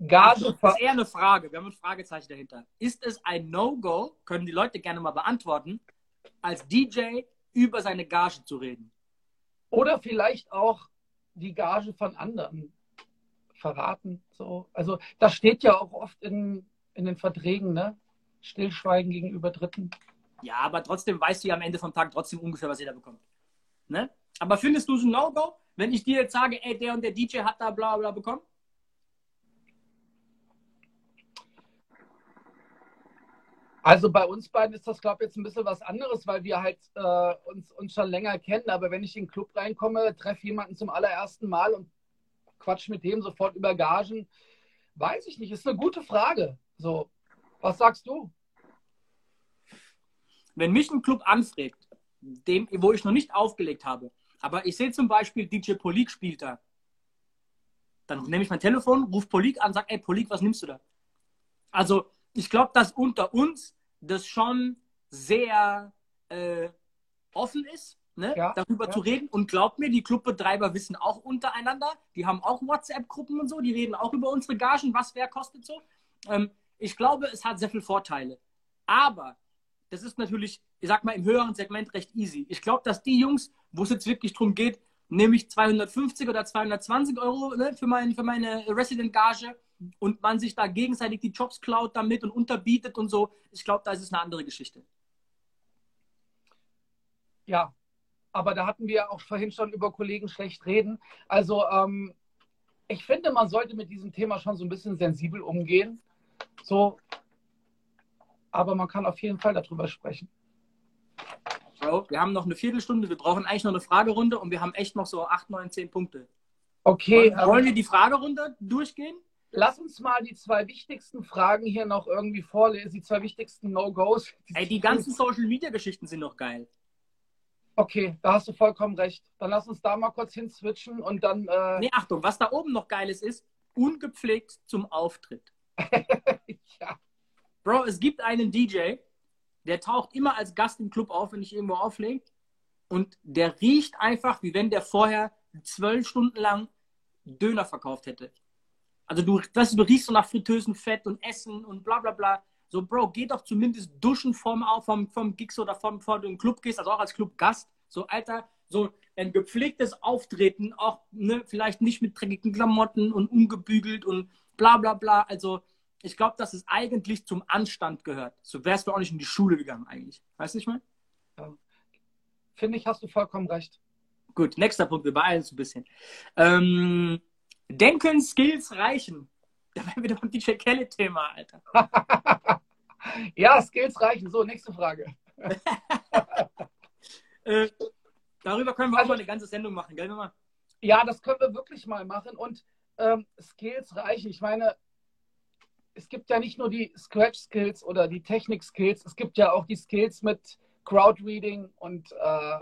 Gage. Das ist eher eine Frage. Wir haben ein Fragezeichen dahinter. Ist es ein No-Go, können die Leute gerne mal beantworten, als DJ über seine Gage zu reden? Oder vielleicht auch die Gage von anderen verraten. So. Also das steht ja auch oft in, in den Verträgen, ne? Stillschweigen gegenüber Dritten. Ja, aber trotzdem weißt du ja am Ende vom Tag trotzdem ungefähr, was jeder bekommt. Ne? Aber findest du es ein No-Go, wenn ich dir jetzt sage, ey, der und der DJ hat da bla bla bekommen? Also bei uns beiden ist das, glaube ich, jetzt ein bisschen was anderes, weil wir halt äh, uns, uns schon länger kennen. Aber wenn ich in den Club reinkomme, treffe jemanden zum allerersten Mal und quatsch mit dem sofort über Gagen, weiß ich nicht. Ist eine gute Frage. So, was sagst du? Wenn mich ein Club anfragt, dem, wo ich noch nicht aufgelegt habe, aber ich sehe zum Beispiel, DJ Polik spielt da, dann nehme ich mein Telefon, rufe Polik an, sage, ey Polik, was nimmst du da? Also ich glaube, dass unter uns das schon sehr äh, offen ist, ne? ja, darüber ja. zu reden. Und glaubt mir, die Clubbetreiber wissen auch untereinander, die haben auch WhatsApp-Gruppen und so, die reden auch über unsere Gagen, was wer kostet so. Ähm, ich glaube, es hat sehr viele Vorteile. Aber das ist natürlich, ich sag mal, im höheren Segment recht easy. Ich glaube, dass die Jungs, wo es jetzt wirklich darum geht, nämlich 250 oder 220 Euro ne, für, mein, für meine Resident-Gage, und man sich da gegenseitig die Jobs klaut damit und unterbietet und so. Ich glaube, da ist es eine andere Geschichte. Ja, aber da hatten wir auch vorhin schon über Kollegen schlecht reden. Also ähm, ich finde, man sollte mit diesem Thema schon so ein bisschen sensibel umgehen. So, aber man kann auf jeden Fall darüber sprechen. Bro, wir haben noch eine Viertelstunde, wir brauchen eigentlich noch eine Fragerunde und wir haben echt noch so acht, neun, zehn Punkte. Okay. Wollen, wollen wir die Fragerunde durchgehen? Lass uns mal die zwei wichtigsten Fragen hier noch irgendwie vorlesen, die zwei wichtigsten No-Gos. Ey, die ganzen Social-Media-Geschichten sind noch geil. Okay, da hast du vollkommen recht. Dann lass uns da mal kurz hinswitchen und dann. Äh... Nee, Achtung, was da oben noch geil ist, ist ungepflegt zum Auftritt. ja. Bro, es gibt einen DJ, der taucht immer als Gast im Club auf, wenn ich irgendwo auflege. Und der riecht einfach, wie wenn der vorher zwölf Stunden lang Döner verkauft hätte. Also du, weißt du, du riechst so nach fritösen Fett und Essen und bla bla bla. So, Bro, geh doch zumindest duschen vom, vom, vom Gigs oder vom, bevor du Club gehst, also auch als Clubgast. So, Alter, so ein gepflegtes Auftreten, auch ne, vielleicht nicht mit dreckigen Klamotten und ungebügelt und bla bla bla. Also, ich glaube, dass es eigentlich zum Anstand gehört. So wärst du auch nicht in die Schule gegangen, eigentlich. Weißt du, ich meine? Ja. Finde ich, hast du vollkommen recht. Gut, nächster Punkt, wir beeilen uns ein bisschen. Ähm, Denken Skills reichen. Da wären wir doch ein DJ Kelly-Thema, Alter. ja, Skills reichen. So, nächste Frage. äh, darüber können wir also, auch mal eine ganze Sendung machen, gell, mal? Ja, das können wir wirklich mal machen. Und ähm, Skills reichen. Ich meine, es gibt ja nicht nur die Scratch-Skills oder die Technik-Skills, es gibt ja auch die Skills mit Crowd-Reading und äh,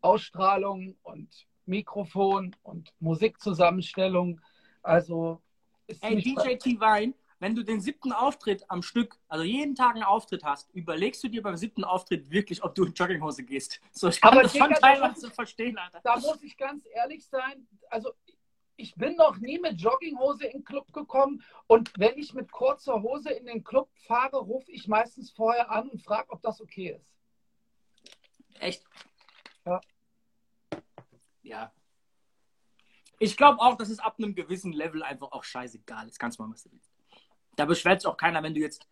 Ausstrahlung und Mikrofon und Musikzusammenstellung. Also Ey, DJ T-Vine, wenn du den siebten Auftritt am Stück, also jeden Tag einen Auftritt hast, überlegst du dir beim siebten Auftritt wirklich, ob du in Jogginghose gehst. So, ich kann Aber das schon teilweise verstehen, Alter. Da muss ich ganz ehrlich sein, also ich bin noch nie mit Jogginghose in den Club gekommen und wenn ich mit kurzer Hose in den Club fahre, rufe ich meistens vorher an und frage, ob das okay ist. Echt? Ja ja. Ich glaube auch, dass es ab einem gewissen Level einfach auch scheißegal ist. Kannst du mal, was du willst. Da beschwert sich auch keiner, wenn du jetzt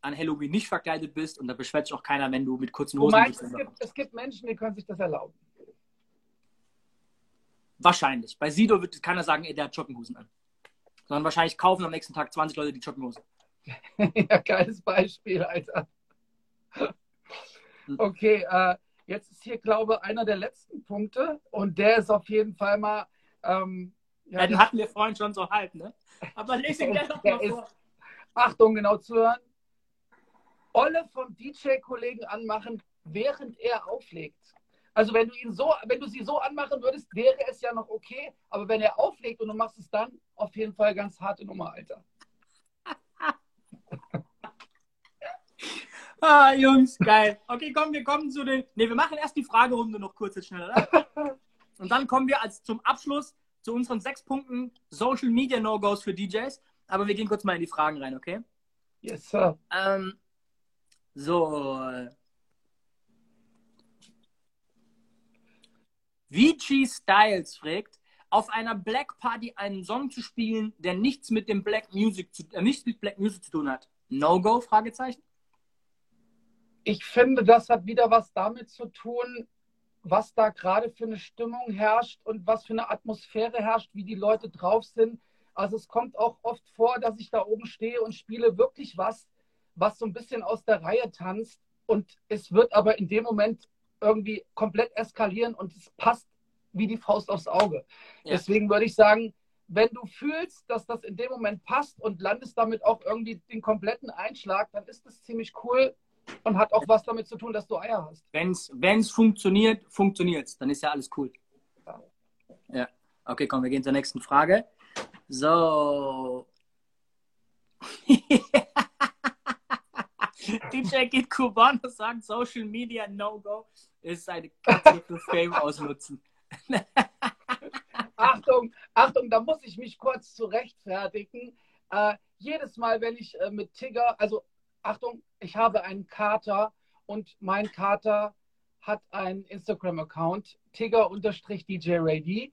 an Halloween nicht verkleidet bist und da beschwert sich auch keiner, wenn du mit kurzen Hosen bist. Es gibt, es gibt Menschen, die können sich das erlauben. Wahrscheinlich. Bei Sido wird keiner sagen, ey, der hat Joggenhosen an. Sondern wahrscheinlich kaufen am nächsten Tag 20 Leute die Joggenhose. ja, geiles Beispiel, Alter. Hm. Okay, äh, Jetzt ist hier, glaube ich, einer der letzten Punkte und der ist auf jeden Fall mal. Ähm, ja, ja, den hatten wir vorhin schon so halb, ne? Aber lese ihn gerne nochmal vor. Achtung, genau zu hören. Olle vom DJ-Kollegen anmachen, während er auflegt. Also wenn du ihn so, wenn du sie so anmachen würdest, wäre es ja noch okay. Aber wenn er auflegt und du machst es dann, auf jeden Fall ganz harte Nummer, Alter. Ah, Jungs, geil. Okay, komm, wir kommen zu den. Ne, wir machen erst die Fragerunde noch kurz jetzt schnell, oder? Und dann kommen wir als zum Abschluss zu unseren sechs Punkten Social Media No-Gos für DJs. Aber wir gehen kurz mal in die Fragen rein, okay? Yes, sir. Ähm, so. VG Styles fragt, auf einer Black Party einen Song zu spielen, der nichts mit dem Black Music zu, äh, nichts mit Black Music zu tun hat. No-Go? Fragezeichen. Ich finde, das hat wieder was damit zu tun, was da gerade für eine Stimmung herrscht und was für eine Atmosphäre herrscht, wie die Leute drauf sind. Also es kommt auch oft vor, dass ich da oben stehe und spiele wirklich was, was so ein bisschen aus der Reihe tanzt und es wird aber in dem Moment irgendwie komplett eskalieren und es passt wie die Faust aufs Auge. Ja. Deswegen würde ich sagen, wenn du fühlst, dass das in dem Moment passt und landest damit auch irgendwie den kompletten Einschlag, dann ist das ziemlich cool und hat auch was damit zu tun, dass du Eier hast. Wenn es funktioniert, funktioniert es. Dann ist ja alles cool. Ja. ja. Okay, komm, wir gehen zur nächsten Frage. So. DJ Kid Cubano sagt, Social Media No-Go ist eine Katze für Fame ausnutzen. Achtung, Achtung, da muss ich mich kurz zurechtfertigen. Äh, jedes Mal, wenn ich äh, mit Tigger, also Achtung, ich habe einen Kater und mein Kater hat einen Instagram-Account, Tigger-DJ Ray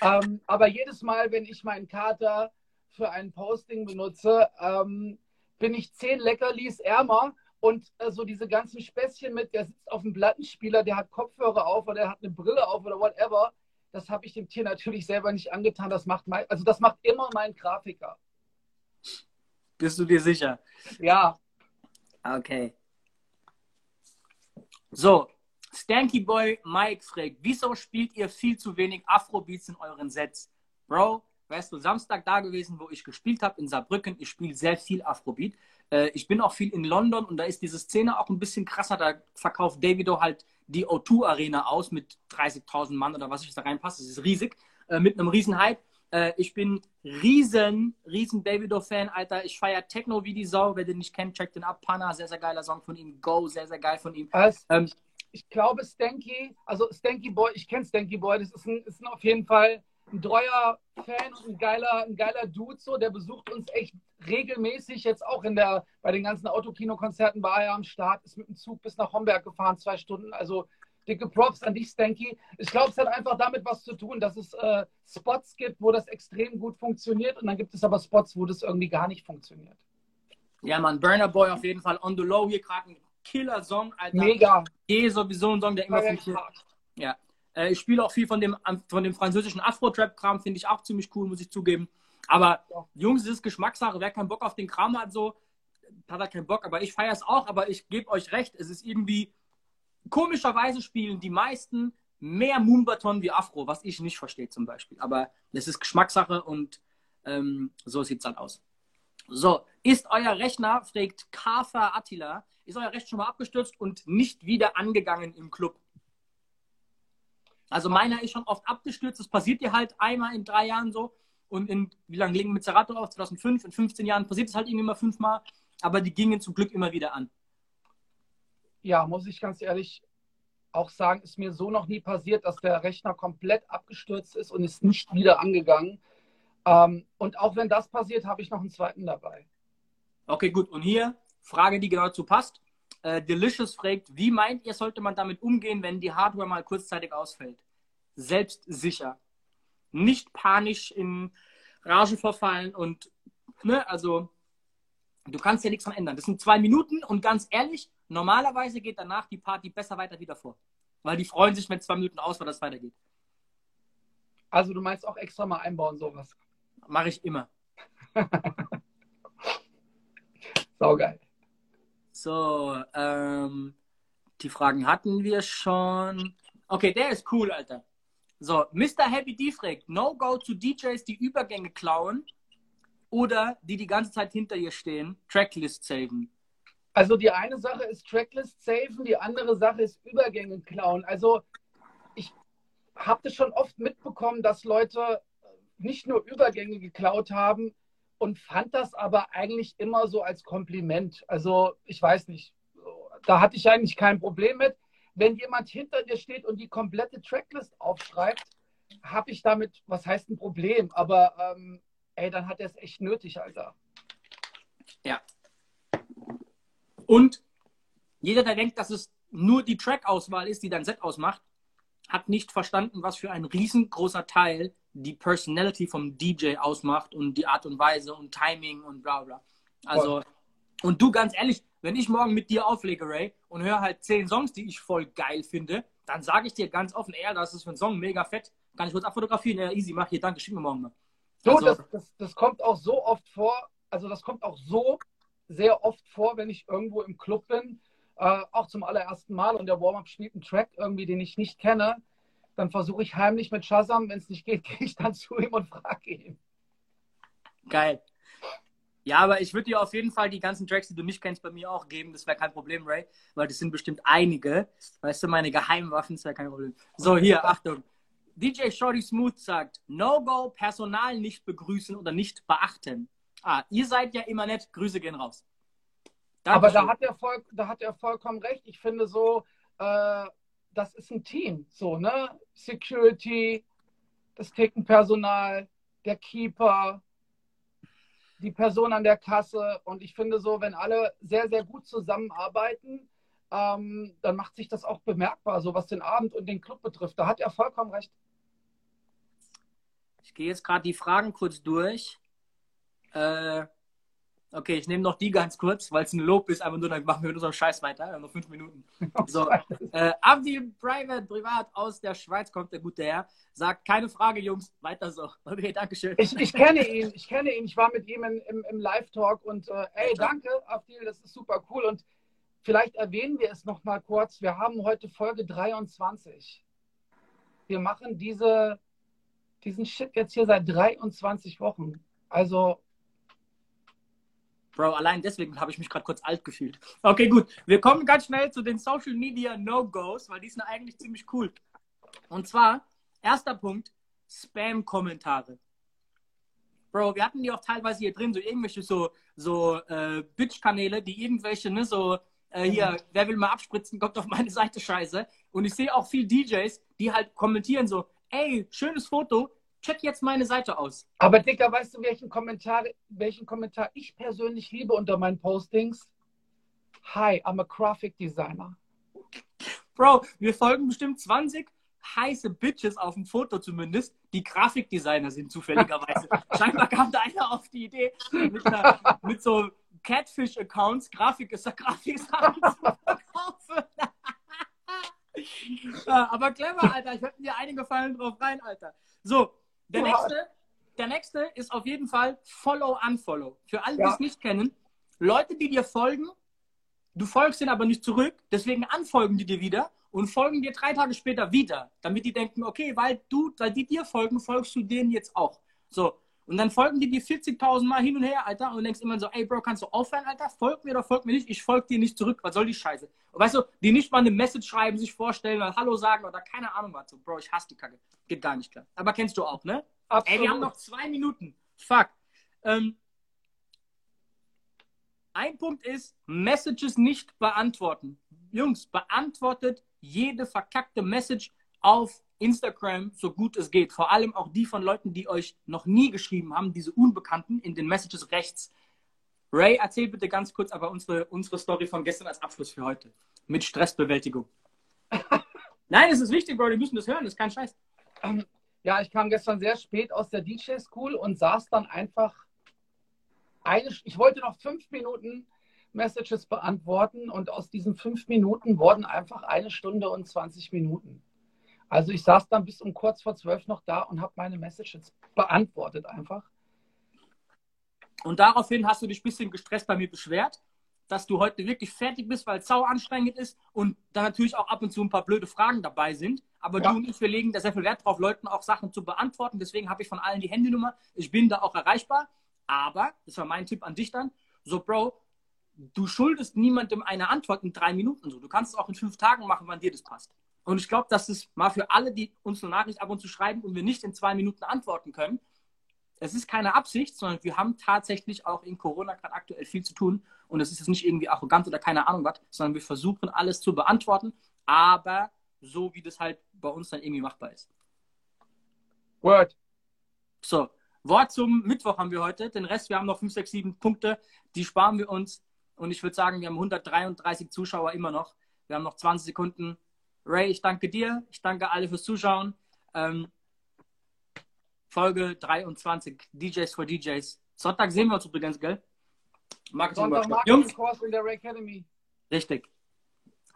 ähm, aber jedes Mal, wenn ich meinen Kater für ein Posting benutze, ähm, bin ich zehn Leckerlis ärmer und äh, so diese ganzen Späßchen mit, der sitzt auf dem Plattenspieler, der hat Kopfhörer auf oder der hat eine Brille auf oder whatever. Das habe ich dem Tier natürlich selber nicht angetan. Das macht mein, also das macht immer mein Grafiker. Bist du dir sicher? Ja. Okay. So, Stanky Boy Mike fragt, wieso spielt ihr viel zu wenig Afrobeats in euren Sets? Bro, wärst du Samstag da gewesen, wo ich gespielt habe in Saarbrücken, ich spiele sehr viel Afrobeat. Äh, ich bin auch viel in London und da ist diese Szene auch ein bisschen krasser. Da verkauft Davido halt die O2 Arena aus mit 30.000 Mann oder was ich da reinpasse. Das ist riesig, äh, mit einem riesen Hype. Äh, ich bin riesen, riesen Davido-Fan, Alter. Ich feiere Techno wie die Sau. Wer den nicht kennt, checkt den ab. Pana, sehr, sehr geiler Song von ihm. Go, sehr, sehr geil von ihm. Also, ähm, ich glaube, Stanky, also Stanky Boy, ich kenne Stanky Boy, das ist, ein, ist ein auf jeden Fall ein treuer Fan und ein geiler, ein geiler Dude, so, der besucht uns echt regelmäßig. Jetzt auch in der, bei den ganzen Autokino-Konzerten war er am Start, ist mit dem Zug bis nach Homberg gefahren, zwei Stunden. Also dicke Props an dich, Stanky. Ich glaube, es hat einfach damit was zu tun, dass es äh, Spots gibt, wo das extrem gut funktioniert und dann gibt es aber Spots, wo das irgendwie gar nicht funktioniert. Ja, man, Burner Boy auf jeden Fall on the low hier gerade ein Killer-Song, Alter. Mega. Eh sowieso ein Song, der immer funktioniert. Ja. Äh, ich spiele auch viel von dem, von dem französischen Afro-Trap-Kram, finde ich auch ziemlich cool, muss ich zugeben. Aber ja. Jungs, es ist Geschmackssache. Wer keinen Bock auf den Kram hat, so, hat er keinen Bock. Aber ich feiere es auch. Aber ich gebe euch recht, es ist irgendwie, komischerweise spielen die meisten mehr Moonbaton wie Afro, was ich nicht verstehe zum Beispiel. Aber es ist Geschmackssache und ähm, so sieht es dann aus. So, ist euer Rechner, fragt Kafa Attila, ist euer Rechner schon mal abgestürzt und nicht wieder angegangen im Club? Also meiner ist schon oft abgestürzt. Das passiert dir halt einmal in drei Jahren so. Und in, wie lange legen wir Zerato auf? 2005, in 15 Jahren passiert es halt irgendwie immer fünfmal. Aber die gingen zum Glück immer wieder an. Ja, muss ich ganz ehrlich auch sagen, ist mir so noch nie passiert, dass der Rechner komplett abgestürzt ist und ist nicht wieder angegangen. Ähm, und auch wenn das passiert, habe ich noch einen zweiten dabei. Okay, gut. Und hier, Frage, die genau dazu passt. Äh, Delicious fragt, wie meint ihr, sollte man damit umgehen, wenn die Hardware mal kurzzeitig ausfällt? Selbstsicher. Nicht panisch in Rage verfallen und, ne, also, du kannst ja nichts dran ändern. Das sind zwei Minuten und ganz ehrlich, normalerweise geht danach die Party besser weiter wieder vor. Weil die freuen sich, wenn zwei Minuten aus, weil das weitergeht. Also, du meinst auch extra mal einbauen, sowas? Mache ich immer. Saugeil. So, ähm, die Fragen hatten wir schon. Okay, der ist cool, Alter. So, Mr. Happy D fragt, No-Go zu DJs, die Übergänge klauen oder die die ganze Zeit hinter ihr stehen, Tracklist saven? Also die eine Sache ist Tracklist saven, die andere Sache ist Übergänge klauen. Also ich habe das schon oft mitbekommen, dass Leute nicht nur Übergänge geklaut haben, und fand das aber eigentlich immer so als Kompliment. Also ich weiß nicht, da hatte ich eigentlich kein Problem mit. Wenn jemand hinter dir steht und die komplette Tracklist aufschreibt, habe ich damit, was heißt ein Problem? Aber ähm, ey, dann hat er es echt nötig, Alter. Ja. Und jeder, der denkt, dass es nur die Track-Auswahl ist, die dein Set ausmacht, hat nicht verstanden, was für ein riesengroßer Teil die Personality vom DJ ausmacht und die Art und Weise und Timing und bla bla. Also, Und du, ganz ehrlich, wenn ich morgen mit dir auflege, Ray, und höre halt zehn Songs, die ich voll geil finde, dann sage ich dir ganz offen, ey, das ist für ein Song mega fett. Kann ich kurz abfotografieren? Ja, easy, mach hier, danke, schick mir morgen mal. So, also, das, das, das kommt auch so oft vor, also das kommt auch so sehr oft vor, wenn ich irgendwo im Club bin, äh, auch zum allerersten Mal und der Warm-Up spielt einen Track irgendwie, den ich nicht kenne, dann versuche ich heimlich mit Shazam, wenn es nicht geht, gehe ich dann zu ihm und frage ihn. Geil. Ja, aber ich würde dir auf jeden Fall die ganzen Tracks, die du nicht kennst, bei mir auch geben. Das wäre kein Problem, Ray, weil das sind bestimmt einige. Weißt du, meine Geheimwaffen, das wäre kein Problem. So, hier, Achtung. DJ Shorty Smooth sagt, No-Go, Personal nicht begrüßen oder nicht beachten. Ah, ihr seid ja immer nett, Grüße gehen raus. Dankeschön. Aber da hat, er voll, da hat er vollkommen recht. Ich finde so, äh, das ist ein Team. So, ne? Security, das Theke-Personal, der Keeper, die Person an der Kasse. Und ich finde so, wenn alle sehr, sehr gut zusammenarbeiten, ähm, dann macht sich das auch bemerkbar, so was den Abend und den Club betrifft. Da hat er vollkommen recht. Ich gehe jetzt gerade die Fragen kurz durch. Äh, Okay, ich nehme noch die ganz kurz, weil es ein Lob ist, aber nur dann machen wir mit unserem Scheiß weiter. Wir haben noch fünf Minuten. So, äh, Abdi Private, privat aus der Schweiz kommt der gute Herr. Sagt, keine Frage, Jungs, weiter so. Okay, Dankeschön. Ich, ich kenne ihn, ich kenne ihn. Ich war mit ihm in, im, im Live-Talk und äh, ey, danke, Abdi, das ist super cool. Und vielleicht erwähnen wir es noch mal kurz. Wir haben heute Folge 23. Wir machen diese, diesen Shit jetzt hier seit 23 Wochen. Also Bro, allein deswegen habe ich mich gerade kurz alt gefühlt. Okay, gut. Wir kommen ganz schnell zu den Social Media No-Gos, weil die sind eigentlich ziemlich cool. Und zwar, erster Punkt, Spam-Kommentare. Bro, wir hatten die auch teilweise hier drin, so irgendwelche so, so äh, Bitch-Kanäle, die irgendwelche, ne, so, äh, hier, wer will mal abspritzen, kommt auf meine Seite Scheiße. Und ich sehe auch viel DJs, die halt kommentieren so, ey, schönes Foto, check jetzt meine Seite aus. Aber Dicker, weißt du, welchen Kommentar, welchen Kommentar ich persönlich liebe unter meinen Postings? Hi, I'm a Graphic Designer. Bro, wir folgen bestimmt 20 heiße Bitches auf dem Foto zumindest, die Grafikdesigner sind zufälligerweise. Scheinbar kam da einer auf die Idee, mit, einer, mit so Catfish-Accounts Grafik ist Grafik zu verkaufen. Aber clever, Alter. Ich hätte dir einige Fallen drauf rein, Alter. So, der nächste, der nächste ist auf jeden Fall Follow, Unfollow. Für alle, die ja. es nicht kennen, Leute, die dir folgen, du folgst ihnen aber nicht zurück, deswegen anfolgen die dir wieder und folgen dir drei Tage später wieder, damit die denken, okay, weil du, weil die dir folgen, folgst du denen jetzt auch. So. Und dann folgen die dir 40.000 Mal hin und her, Alter, und du denkst immer so, ey, Bro, kannst du aufhören, Alter? Folg mir oder folg mir nicht? Ich folge dir nicht zurück. Was soll die Scheiße? Und weißt du, die nicht mal eine Message schreiben, sich vorstellen, oder Hallo sagen oder keine Ahnung was. So, Bro, ich hasse die Kacke. Geht gar nicht klar. Aber kennst du auch, ne? Absolut. Ey, wir haben noch zwei Minuten. Fuck. Ähm, ein Punkt ist, Messages nicht beantworten. Jungs, beantwortet jede verkackte Message auf Instagram so gut es geht. Vor allem auch die von Leuten, die euch noch nie geschrieben haben, diese Unbekannten in den Messages rechts. Ray, erzähl bitte ganz kurz aber unsere, unsere Story von gestern als Abschluss für heute. Mit Stressbewältigung. Nein, es ist wichtig, Bro, die müssen das hören, das ist kein Scheiß. Ähm, ja, ich kam gestern sehr spät aus der DJ School und saß dann einfach eine, ich wollte noch fünf Minuten Messages beantworten und aus diesen fünf Minuten wurden einfach eine Stunde und 20 Minuten. Also ich saß dann bis um kurz vor zwölf noch da und habe meine Messages beantwortet einfach. Und daraufhin hast du dich ein bisschen gestresst bei mir beschwert, dass du heute wirklich fertig bist, weil es sau anstrengend ist und dann natürlich auch ab und zu ein paar blöde Fragen dabei sind. Aber ja. du und ich, wir legen da sehr viel Wert drauf, Leuten auch Sachen zu beantworten. Deswegen habe ich von allen die Handynummer. Ich bin da auch erreichbar. Aber, das war mein Tipp an dich dann, so Bro, du schuldest niemandem eine Antwort in drei Minuten so. Du kannst es auch in fünf Tagen machen, wann dir das passt. Und ich glaube, dass es mal für alle, die uns eine Nachricht ab und zu schreiben und wir nicht in zwei Minuten antworten können, es ist keine Absicht, sondern wir haben tatsächlich auch in Corona gerade aktuell viel zu tun. Und es ist jetzt nicht irgendwie arrogant oder keine Ahnung was, sondern wir versuchen alles zu beantworten, aber so, wie das halt bei uns dann irgendwie machbar ist. Word. So, Wort zum Mittwoch haben wir heute. Den Rest, wir haben noch 5, 6, 7 Punkte, die sparen wir uns. Und ich würde sagen, wir haben 133 Zuschauer immer noch. Wir haben noch 20 Sekunden. Ray, ich danke dir. Ich danke alle fürs Zuschauen. Ähm, Folge 23, DJs for DJs. Sonntag sehen wir uns übrigens, gell? Marketing-Workshop. Jungs, Sonntag-Marketing-Kurs in der Ray Academy. richtig.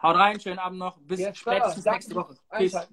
Haut rein, schönen Abend noch. Bis spätestens nächste Woche. Peace.